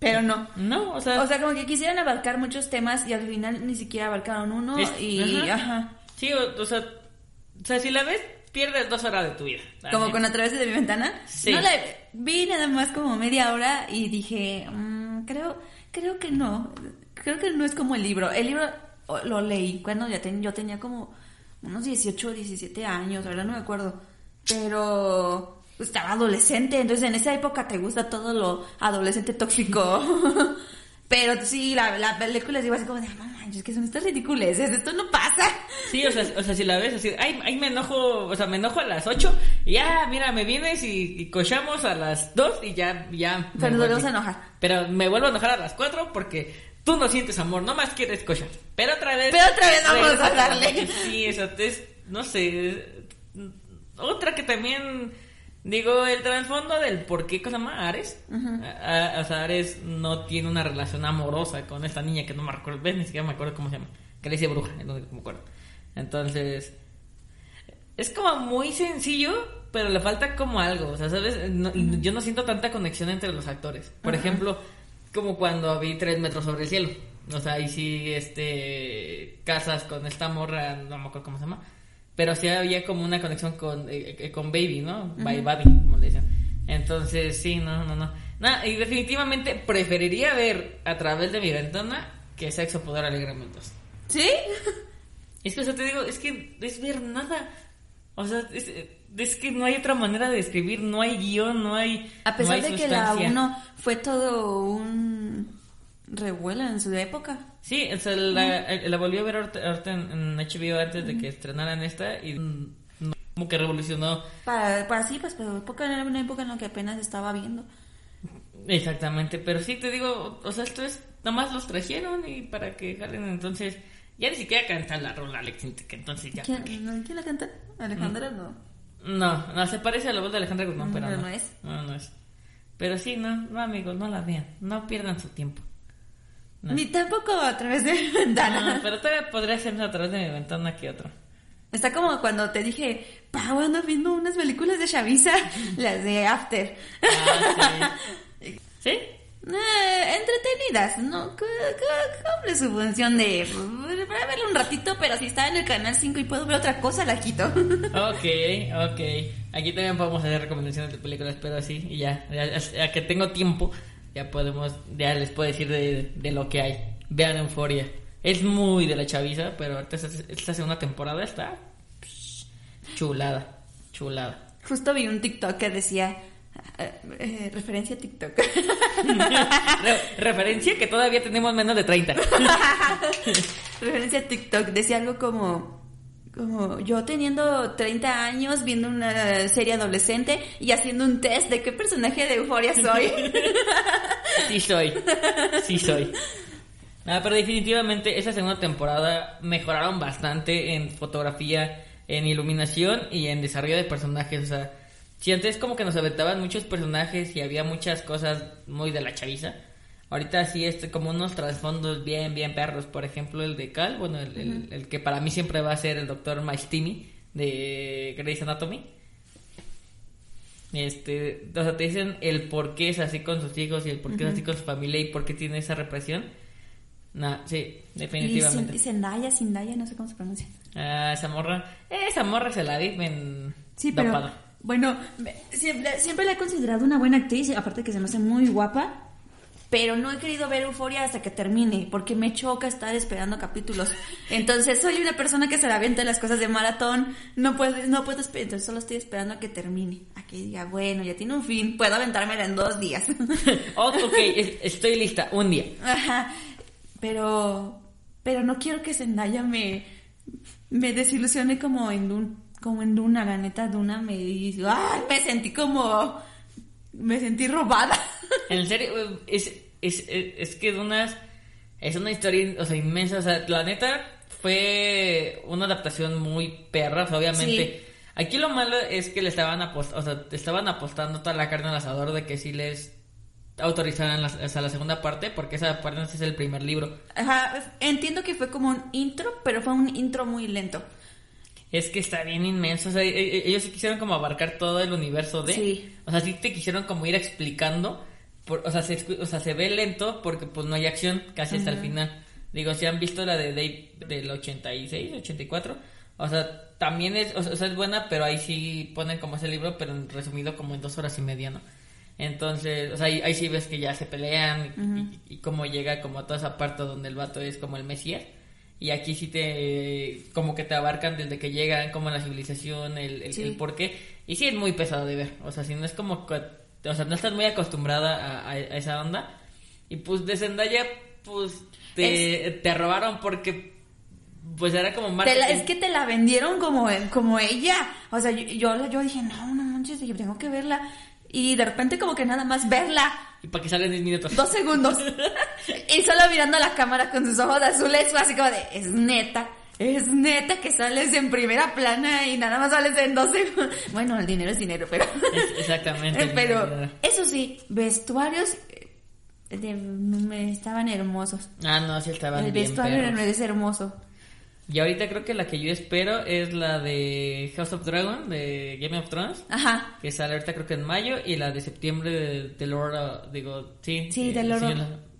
Pero no. No, o sea, O sea, como que quisieran abarcar muchos temas y al final ni siquiera abarcaron uno es- y ajá. ajá. Sí, o, o sea, o sea, si la ves, pierdes dos horas de tu vida. Como con a través de mi ventana. Sí. No la vi nada más como media hora y dije, mm, creo, creo que no. Creo que no es como el libro. El libro oh, lo leí cuando ya ten- yo tenía como unos 18 o 17 años, ahora no me acuerdo. Pero estaba adolescente, entonces en esa época te gusta todo lo adolescente tóxico. <laughs> Pero sí, la, la película digo así como de, no manches, que son estas ridiculeces, esto no pasa. Sí, o sea, o sea, si la ves así, ay, ay, me enojo, o sea, me enojo a las 8 y ya, mira, me vienes y, y cochamos a las 2 y ya, ya. Pero nos volvemos a enojar. Pero me vuelvo a enojar a las 4 porque tú no sientes amor, nomás quieres cochar. Pero otra vez. Pero otra vez vamos a darle. <laughs> Sí, eso es, no sé. Otra que también Digo, el trasfondo del por qué, cosa más Ares. A- a- o sea, Ares no tiene una relación amorosa con esta niña que no me recuerdo, ¿ves? Ni siquiera me acuerdo cómo se llama. Que le dice bruja, es lo único que me acuerdo. Entonces, es como muy sencillo, pero le falta como algo. O sea, ¿sabes? No- yo no siento tanta conexión entre los actores. Por ejemplo, como cuando vi Tres metros sobre el cielo. O sea, ahí sí, este, casas con esta morra, no me acuerdo cómo se llama. Pero sí había como una conexión con, eh, eh, con Baby, ¿no? By Baby, como le decían. Entonces, sí, no, no, no. Nah, y definitivamente preferiría ver a través de mi ventana que Sexo, Poder, Alegramientos. ¿Sí? Es que, o sea, te digo, es que es ver nada. O sea, es, es que no hay otra manera de describir, no hay guion, no hay. A pesar no hay de que la sustancia. 1 fue todo un revuelo en su época. Sí, o sea, la, eh, la volví a ver ahorita, en, en HBO antes de que estrenaran esta y mm, no, como que revolucionó. Para, para sí, pues, pero época era una época en la que apenas estaba viendo. Exactamente, pero sí te digo, o sea, esto es, nomás los trajeron y para que jalen, entonces, ya ni siquiera cantan la rola Alex entonces ya. ¿Quién, no, ¿quién la canta? Alejandra Mm. no. No, no, se parece a la voz de Alejandra Guzmán, pero Pero no. no es. No, no es. Pero sí, no, no amigos, no la vean, no pierdan su tiempo. No. Ni tampoco a través de mi ventana. No, pero todavía podría ser a través de mi ventana que otro. Está como cuando te dije, Pau, ando viendo unas películas de Chavisa, <laughs> las de After. Ah, sí. <laughs> ¿Sí? Eh, entretenidas, ¿no? Cumple su función de para verlo un ratito, pero si está en el canal 5 y puedo ver otra cosa, la quito. <laughs> Ok, ok. Aquí también podemos hacer recomendaciones de películas, pero así, y ya, ya, ya que tengo tiempo, ya podemos, ya les puedo decir de, de lo que hay. Vean Euforia. Es muy de la chaviza, pero ahorita esta, segunda temporada está chulada, chulada. Justo vi un TikTok que decía, eh, eh, referencia a TikTok. <laughs> Re- referencia que todavía tenemos menos de 30. <laughs> referencia a TikTok, decía algo como, como yo teniendo 30 años viendo una serie adolescente y haciendo un test de qué personaje de Euforia soy. <laughs> Sí soy. Sí soy. Ah, pero definitivamente esa segunda temporada mejoraron bastante en fotografía, en iluminación y en desarrollo de personajes. O sea, si antes como que nos aventaban muchos personajes y había muchas cosas muy de la chaviza. Ahorita sí es como unos trasfondos bien, bien perros. Por ejemplo, el de Cal, bueno, el, el- el que para mí siempre va a ser el doctor Maestimi de Grey's Anatomy. Este, o sea, te dicen el por qué es así con sus hijos y el por qué es así con su familia y por qué tiene esa represión. No, sí, y definitivamente. Zend- Zendaya, Zendaya, no sé cómo se pronuncia. Ah, esa morra, esa morra se la viven Sí, pero bueno, siempre, siempre la he considerado una buena actriz, aparte que se me hace muy guapa, pero no he querido ver Euforia hasta que termine, porque me choca estar esperando capítulos. Entonces soy una persona que se la avienta las cosas de maratón, no puedo, no puedo esperar, entonces solo estoy esperando a que termine, a que diga, bueno, ya tiene un fin, puedo aventármela en dos días. <laughs> Oh, ok, es- estoy lista, un día. Ajá, pero, pero no quiero que Zendaya me, me desilusione como en Dun, como en Duna, la neta, Duna me dice, ay, me sentí como, me sentí robada. En serio, es, es, es, es que Dunas es una historia, o sea, inmensa. O sea, la neta fue una adaptación muy perra, o sea, obviamente. Sí. Aquí lo malo es que le estaban apostando, o sea, estaban apostando toda la carne al asador de que sí les autorizaran la, o sea, la segunda parte, porque esa parte es el primer libro. Ajá, entiendo que fue como un intro, pero fue un intro muy lento. Es que está bien inmenso, o sea, e- e- ellos sí quisieron como abarcar todo el universo de... Sí. O sea, sí te quisieron como ir explicando, por- o, sea, se, o sea, se ve lento porque pues no hay acción casi hasta el final. Digo, si han visto la de Dave del 86, 84, o sea, también es, o sea, es buena, pero ahí sí ponen como ese libro, pero resumido como en dos horas y media, ¿no? Entonces, o sea, ahí, ahí sí ves que ya se pelean y, y- y cómo llega como a toda esa parte donde el vato es como el Mesías. Y aquí sí te, como que te abarcan desde que llegan, como la civilización, el, el, Sí. el por qué. Y sí es muy pesado de ver. O sea, si no es como, que- o sea, no estás muy acostumbrada a, a- a esa onda. Y pues de Zendaya, pues te, te robaron porque, pues era como la- es que te la vendieron como, como ella. O sea, yo, yo, yo dije, no, no manches, dije, tengo que verla. Y de repente como que nada más verla. Y para que salgan 10 minutos. Dos segundos. <laughs> y solo mirando a la cámara con sus ojos azules fue así como de, es neta. Es neta que sales en primera plana y nada más sales en 12. <laughs> Bueno, el dinero es dinero, pero. exactamente. <laughs> pero, eso sí, vestuarios eh, me estaban hermosos. Ah, no, sí estaban El vestuario es hermoso. Y ahorita creo que la que yo espero es la de House of Dragon, de Game of Thrones. Ajá. Que sale ahorita creo que en mayo. Y la de septiembre de, Lord, digo, sí. Sí, de Lord of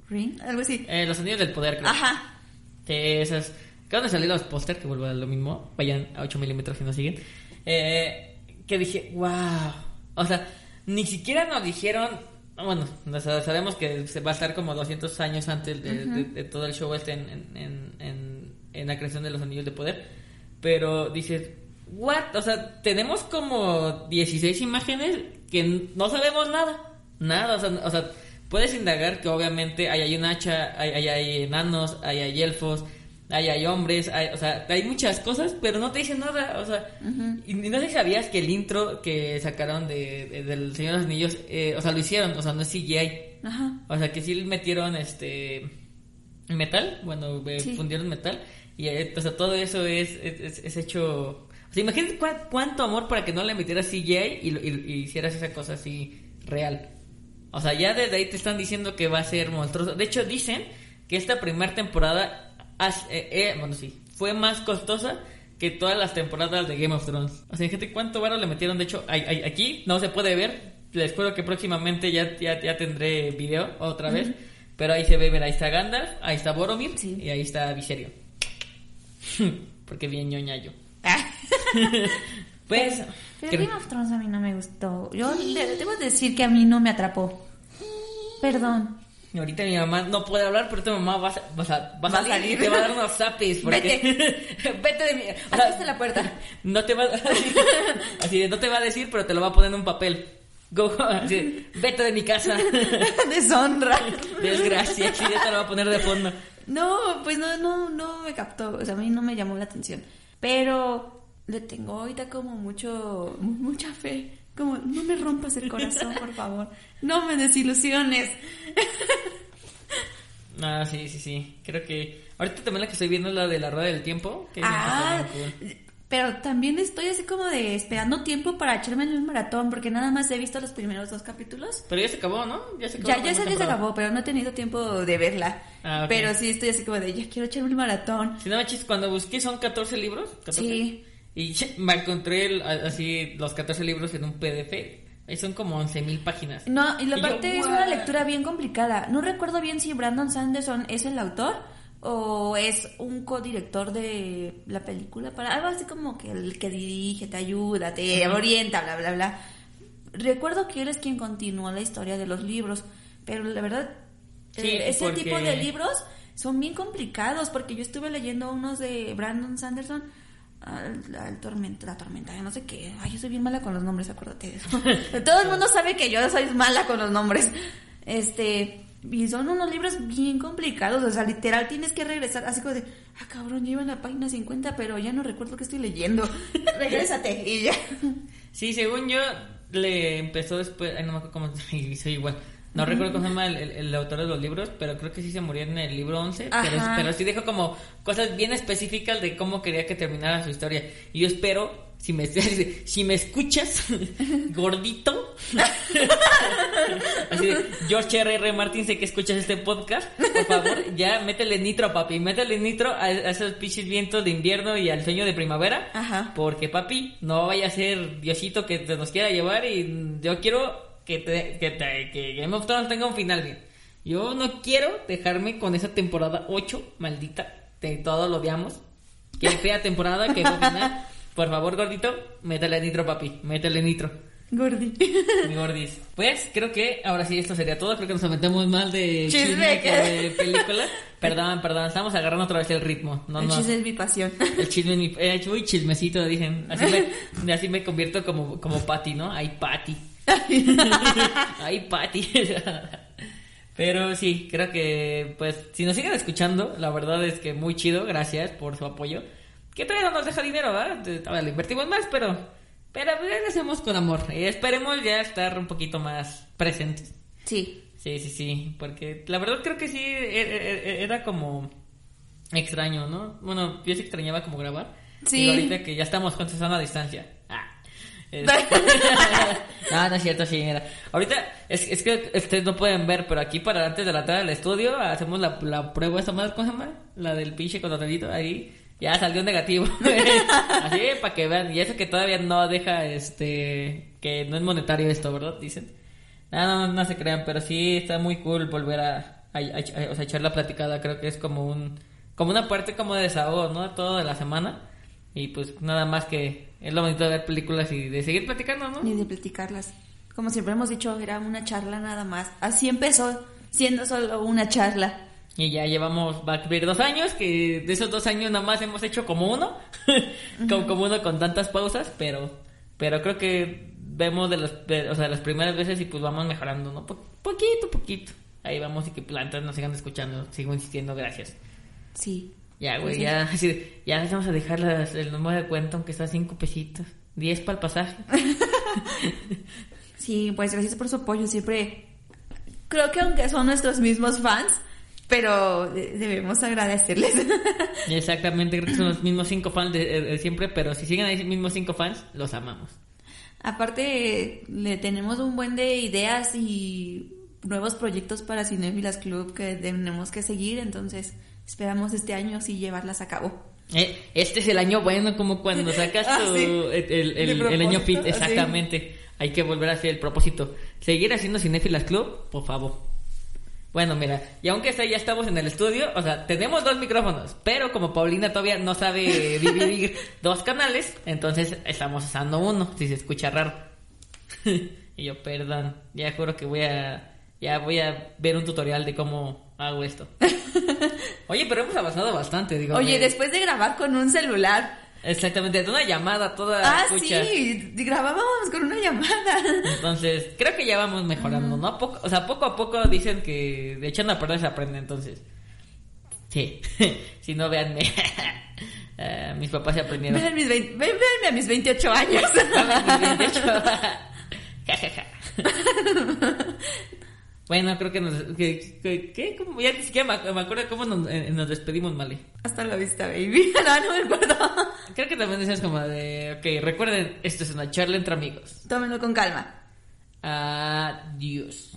Ring, algo así. Eh, los Anillos del Poder, creo. Ajá. Que esas... Acaban de salir los póster, que vuelvo a lo mismo. Vayan a 8 milímetros si no siguen. Eh, que dije, wow. O sea, ni siquiera nos dijeron... Bueno, sabemos que se va a estar como 200 años antes de, todo el show este en, en, la creación de los anillos de poder. Pero dices, ¿what? O sea, tenemos como 16 imágenes que no sabemos nada. Nada, o sea, o sea puedes indagar que obviamente hay, hay un hacha, hay, hay, enanos, hay, hay elfos, hay, hay hombres, hay, o sea, hay muchas cosas, pero no te dicen nada, o sea, y, no sé si sabías que el intro que sacaron de, del Señor de los Anillos, eh, o sea, lo hicieron, o sea, no es CGI, Ajá. o sea, que sí metieron este metal, bueno, eh, fundieron metal, y eh, o sea, todo eso es, es, hecho, o sea, imagínate cuánto amor para que no le metieras CGI y, y, hicieras esa cosa así real. O sea, ya desde ahí te están diciendo que va a ser monstruoso. De hecho, dicen que esta primera temporada eh, eh, bueno, sí, fue más costosa que todas las temporadas de Game of Thrones. O sea, gente, ¿cuánto varo le metieron? De hecho, aquí no se puede ver. Les juro que próximamente ya, ya, tendré video otra vez. Pero ahí se ve, ver, ahí está Gandalf, ahí está Boromir y ahí está Viserio. <laughs> Porque bien ñoña yo. <laughs> pues... Pero Game of Thrones a mí no me gustó. Yo debo decir que a mí no me atrapó. Perdón. Y ahorita mi mamá no puede hablar, pero tu mamá va, a, va, a salir, y te va a dar unos zapis. Porque... Vete. <laughs> Vete de mi... O la puerta. <laughs> No te va... <laughs> Así, no te va a decir, pero te lo va a poner en un papel. Go, así, vete de mi casa. Deshonra. Desgracia, sí, ya te lo va a poner de fondo. No, pues no, no, no me captó. O sea, a mí no me llamó la atención. Pero le tengo ahorita como mucho, mucha fe. Como, no me rompas el corazón, por favor. No me desilusiones. <laughs> Ah, sí, sí, sí. Creo que. Ahorita también la que estoy viendo es la de la rueda del tiempo. ah, pero también estoy así como de esperando tiempo para echarme el maratón, porque nada más he visto los primeros dos capítulos. Pero ya se acabó, ¿no? Ya se acabó. Ya, ya se, acabó, pero no he tenido tiempo de verla. Ah, Pero sí estoy así como de, ya quiero echarme el maratón. Si no, chis, cuando busqué son 14 libros. Sí. Y me encontré así los 14 libros en un PDF. Ahí son como 11.000 páginas. No, y la parte es una lectura bien complicada. No recuerdo bien si Brandon Sanderson es el autor o es un codirector de la película para algo así como que el que dirige, te ayuda, te orienta, bla, bla, bla. Recuerdo que él es quien continúa la historia de los libros, pero la verdad, eh, ese tipo de libros son bien complicados porque yo estuve leyendo unos de Brandon Sanderson al, tormenta, la tormenta, no sé qué. Ay, yo soy bien mala con los nombres, acuérdate de eso. <laughs> Todo el mundo sabe que yo soy mala con los nombres. Este, y son unos libros bien complicados, o sea, literal tienes que regresar, así como de, ah, cabrón, lleva en la página 50, pero ya no recuerdo qué estoy leyendo. <laughs> Regrésate y ya. Sí, según yo, le empezó después, ay, no me acuerdo cómo, soy igual no recuerdo cómo se llama el, autor de los libros, pero creo que sí se murió en el libro 11. Pero, pero, sí dijo como cosas bien específicas de cómo quería que terminara su historia. Y yo espero, si me, <laughs> si me escuchas, <laughs> gordito, <laughs> así de, George R.R. Martin, sé que escuchas este podcast, por favor, ya métele nitro, papi. Métele nitro a, esos pinches vientos de invierno y al sueño de primavera. Ajá. Porque, papi, no vaya a ser Diosito que te nos quiera llevar y yo quiero que, te, que, te, que Game of Thrones tenga un final bien. Yo no quiero dejarme con esa temporada 8, maldita. De todo lo odiamos. Que fea temporada, que final. Por favor, gordito, métele nitro, papi. Métele nitro. Gordi. Gordis. Pues creo que ahora sí esto sería todo. Creo que nos metemos mal de chisme, que de película. Perdón, perdón. Estamos agarrando otra vez el ritmo. No, el chisme es mi pasión. El chisme es mi... Eh, uy, chismecito, dicen. Así me, <laughs> así me convierto como, como Patty, ¿no? Ay, Patty. <laughs> Ay, Patty. Pero sí, creo que, pues, si nos siguen escuchando, la verdad es que muy chido, gracias por su apoyo. Que todavía no nos deja dinero, ¿verdad? Todavía le invertimos más, pero, pero pues, lo hacemos con amor. Y esperemos ya estar un poquito más presentes. Sí. Sí, sí, sí, porque la verdad creo que sí, e, e, e, era como extraño, ¿no? Bueno, yo sí extrañaba como grabar. Sí. Y ahorita que ya estamos contestando a distancia. <laughs> No, no es cierto, sí. Ahorita, es, es que ustedes no pueden ver, pero aquí para antes de la entrada al estudio hacemos la, la prueba esta más, ¿cómo se llama? La del pinche controlito ahí. Ya salió negativo. <laughs> Así, para que vean. Y eso que todavía no deja, este, que no es monetario esto, ¿verdad? Dicen. No, no, no se crean, pero sí está muy cool volver a, a- a- a- o sea, echar la platicada. Creo que es como un, como una parte como de desahogo, ¿no? Todo de la semana. Y pues nada más que es lo bonito de ver películas y de seguir platicando, ¿no? Ni de platicarlas. Como siempre hemos dicho, era una charla nada más. Así empezó, siendo solo una charla. Y ya llevamos, va a cumplir dos años, que de esos dos años nada más hemos hecho como uno, <laughs> como, como uno con tantas pausas, pero, pero creo que vemos de los, de- o sea, las primeras veces y pues vamos mejorando, ¿no? Po- poquito, poquito. Ahí vamos y que plantas nos sigan escuchando, sigo insistiendo, gracias. Sí. Ya, güey, ya, así, ya vamos a dejar las- el número de cuenta, aunque está a cinco pesitos, diez para el pasaje. <laughs> Sí, pues gracias por su apoyo. Siempre. Creo que aunque son nuestros mismos fans, pero de- debemos agradecerles. <laughs> Exactamente, creo que son los mismos cinco fans de, de- de siempre, pero si siguen ahí los mismos cinco fans, los amamos. Aparte, le tenemos un buen de ideas y nuevos proyectos para Cinefilas Club que tenemos que seguir, entonces esperamos este año sí llevarlas a cabo. Eh, este es el año bueno, como cuando <laughs> sacas Ah, tu- sí. el, el- año fit, sí. exactamente. Hay que volver a hacer el propósito. Seguir haciendo Cinefilas Club, por favor. Bueno, mira, y aunque sea, ya estamos en el estudio, o sea, tenemos dos micrófonos, pero como Paulina todavía no sabe <laughs> dividir dos canales, entonces estamos usando uno, si se escucha raro. <laughs> y yo, perdón, ya juro que voy a, ya voy a ver un tutorial de cómo hago esto. <laughs> Oye, pero hemos avanzado bastante, digo. Oye, después de grabar con un celular. Exactamente, de una llamada toda Ah, escucha. sí, grabábamos con una llamada. Entonces, creo que ya vamos mejorando, ¿no? Poco, o sea, poco a poco dicen que de echando a perder se aprende, entonces. Sí, <laughs> si no, véanme. <laughs> Eh, mis papás se aprendieron. Mis véanme a mis 28 años. Mis 28. Bueno, creo que nos... Que, que- ¿Qué? ¿Cómo? Ya ni siquiera me, me acuerdo cómo nos, eh, nos despedimos, Male. Hasta la vista, baby. <laughs> No, no me acuerdo. Creo que también decías como de... Ok, recuerden, esto es una charla entre amigos. Tómenlo con calma. Adiós.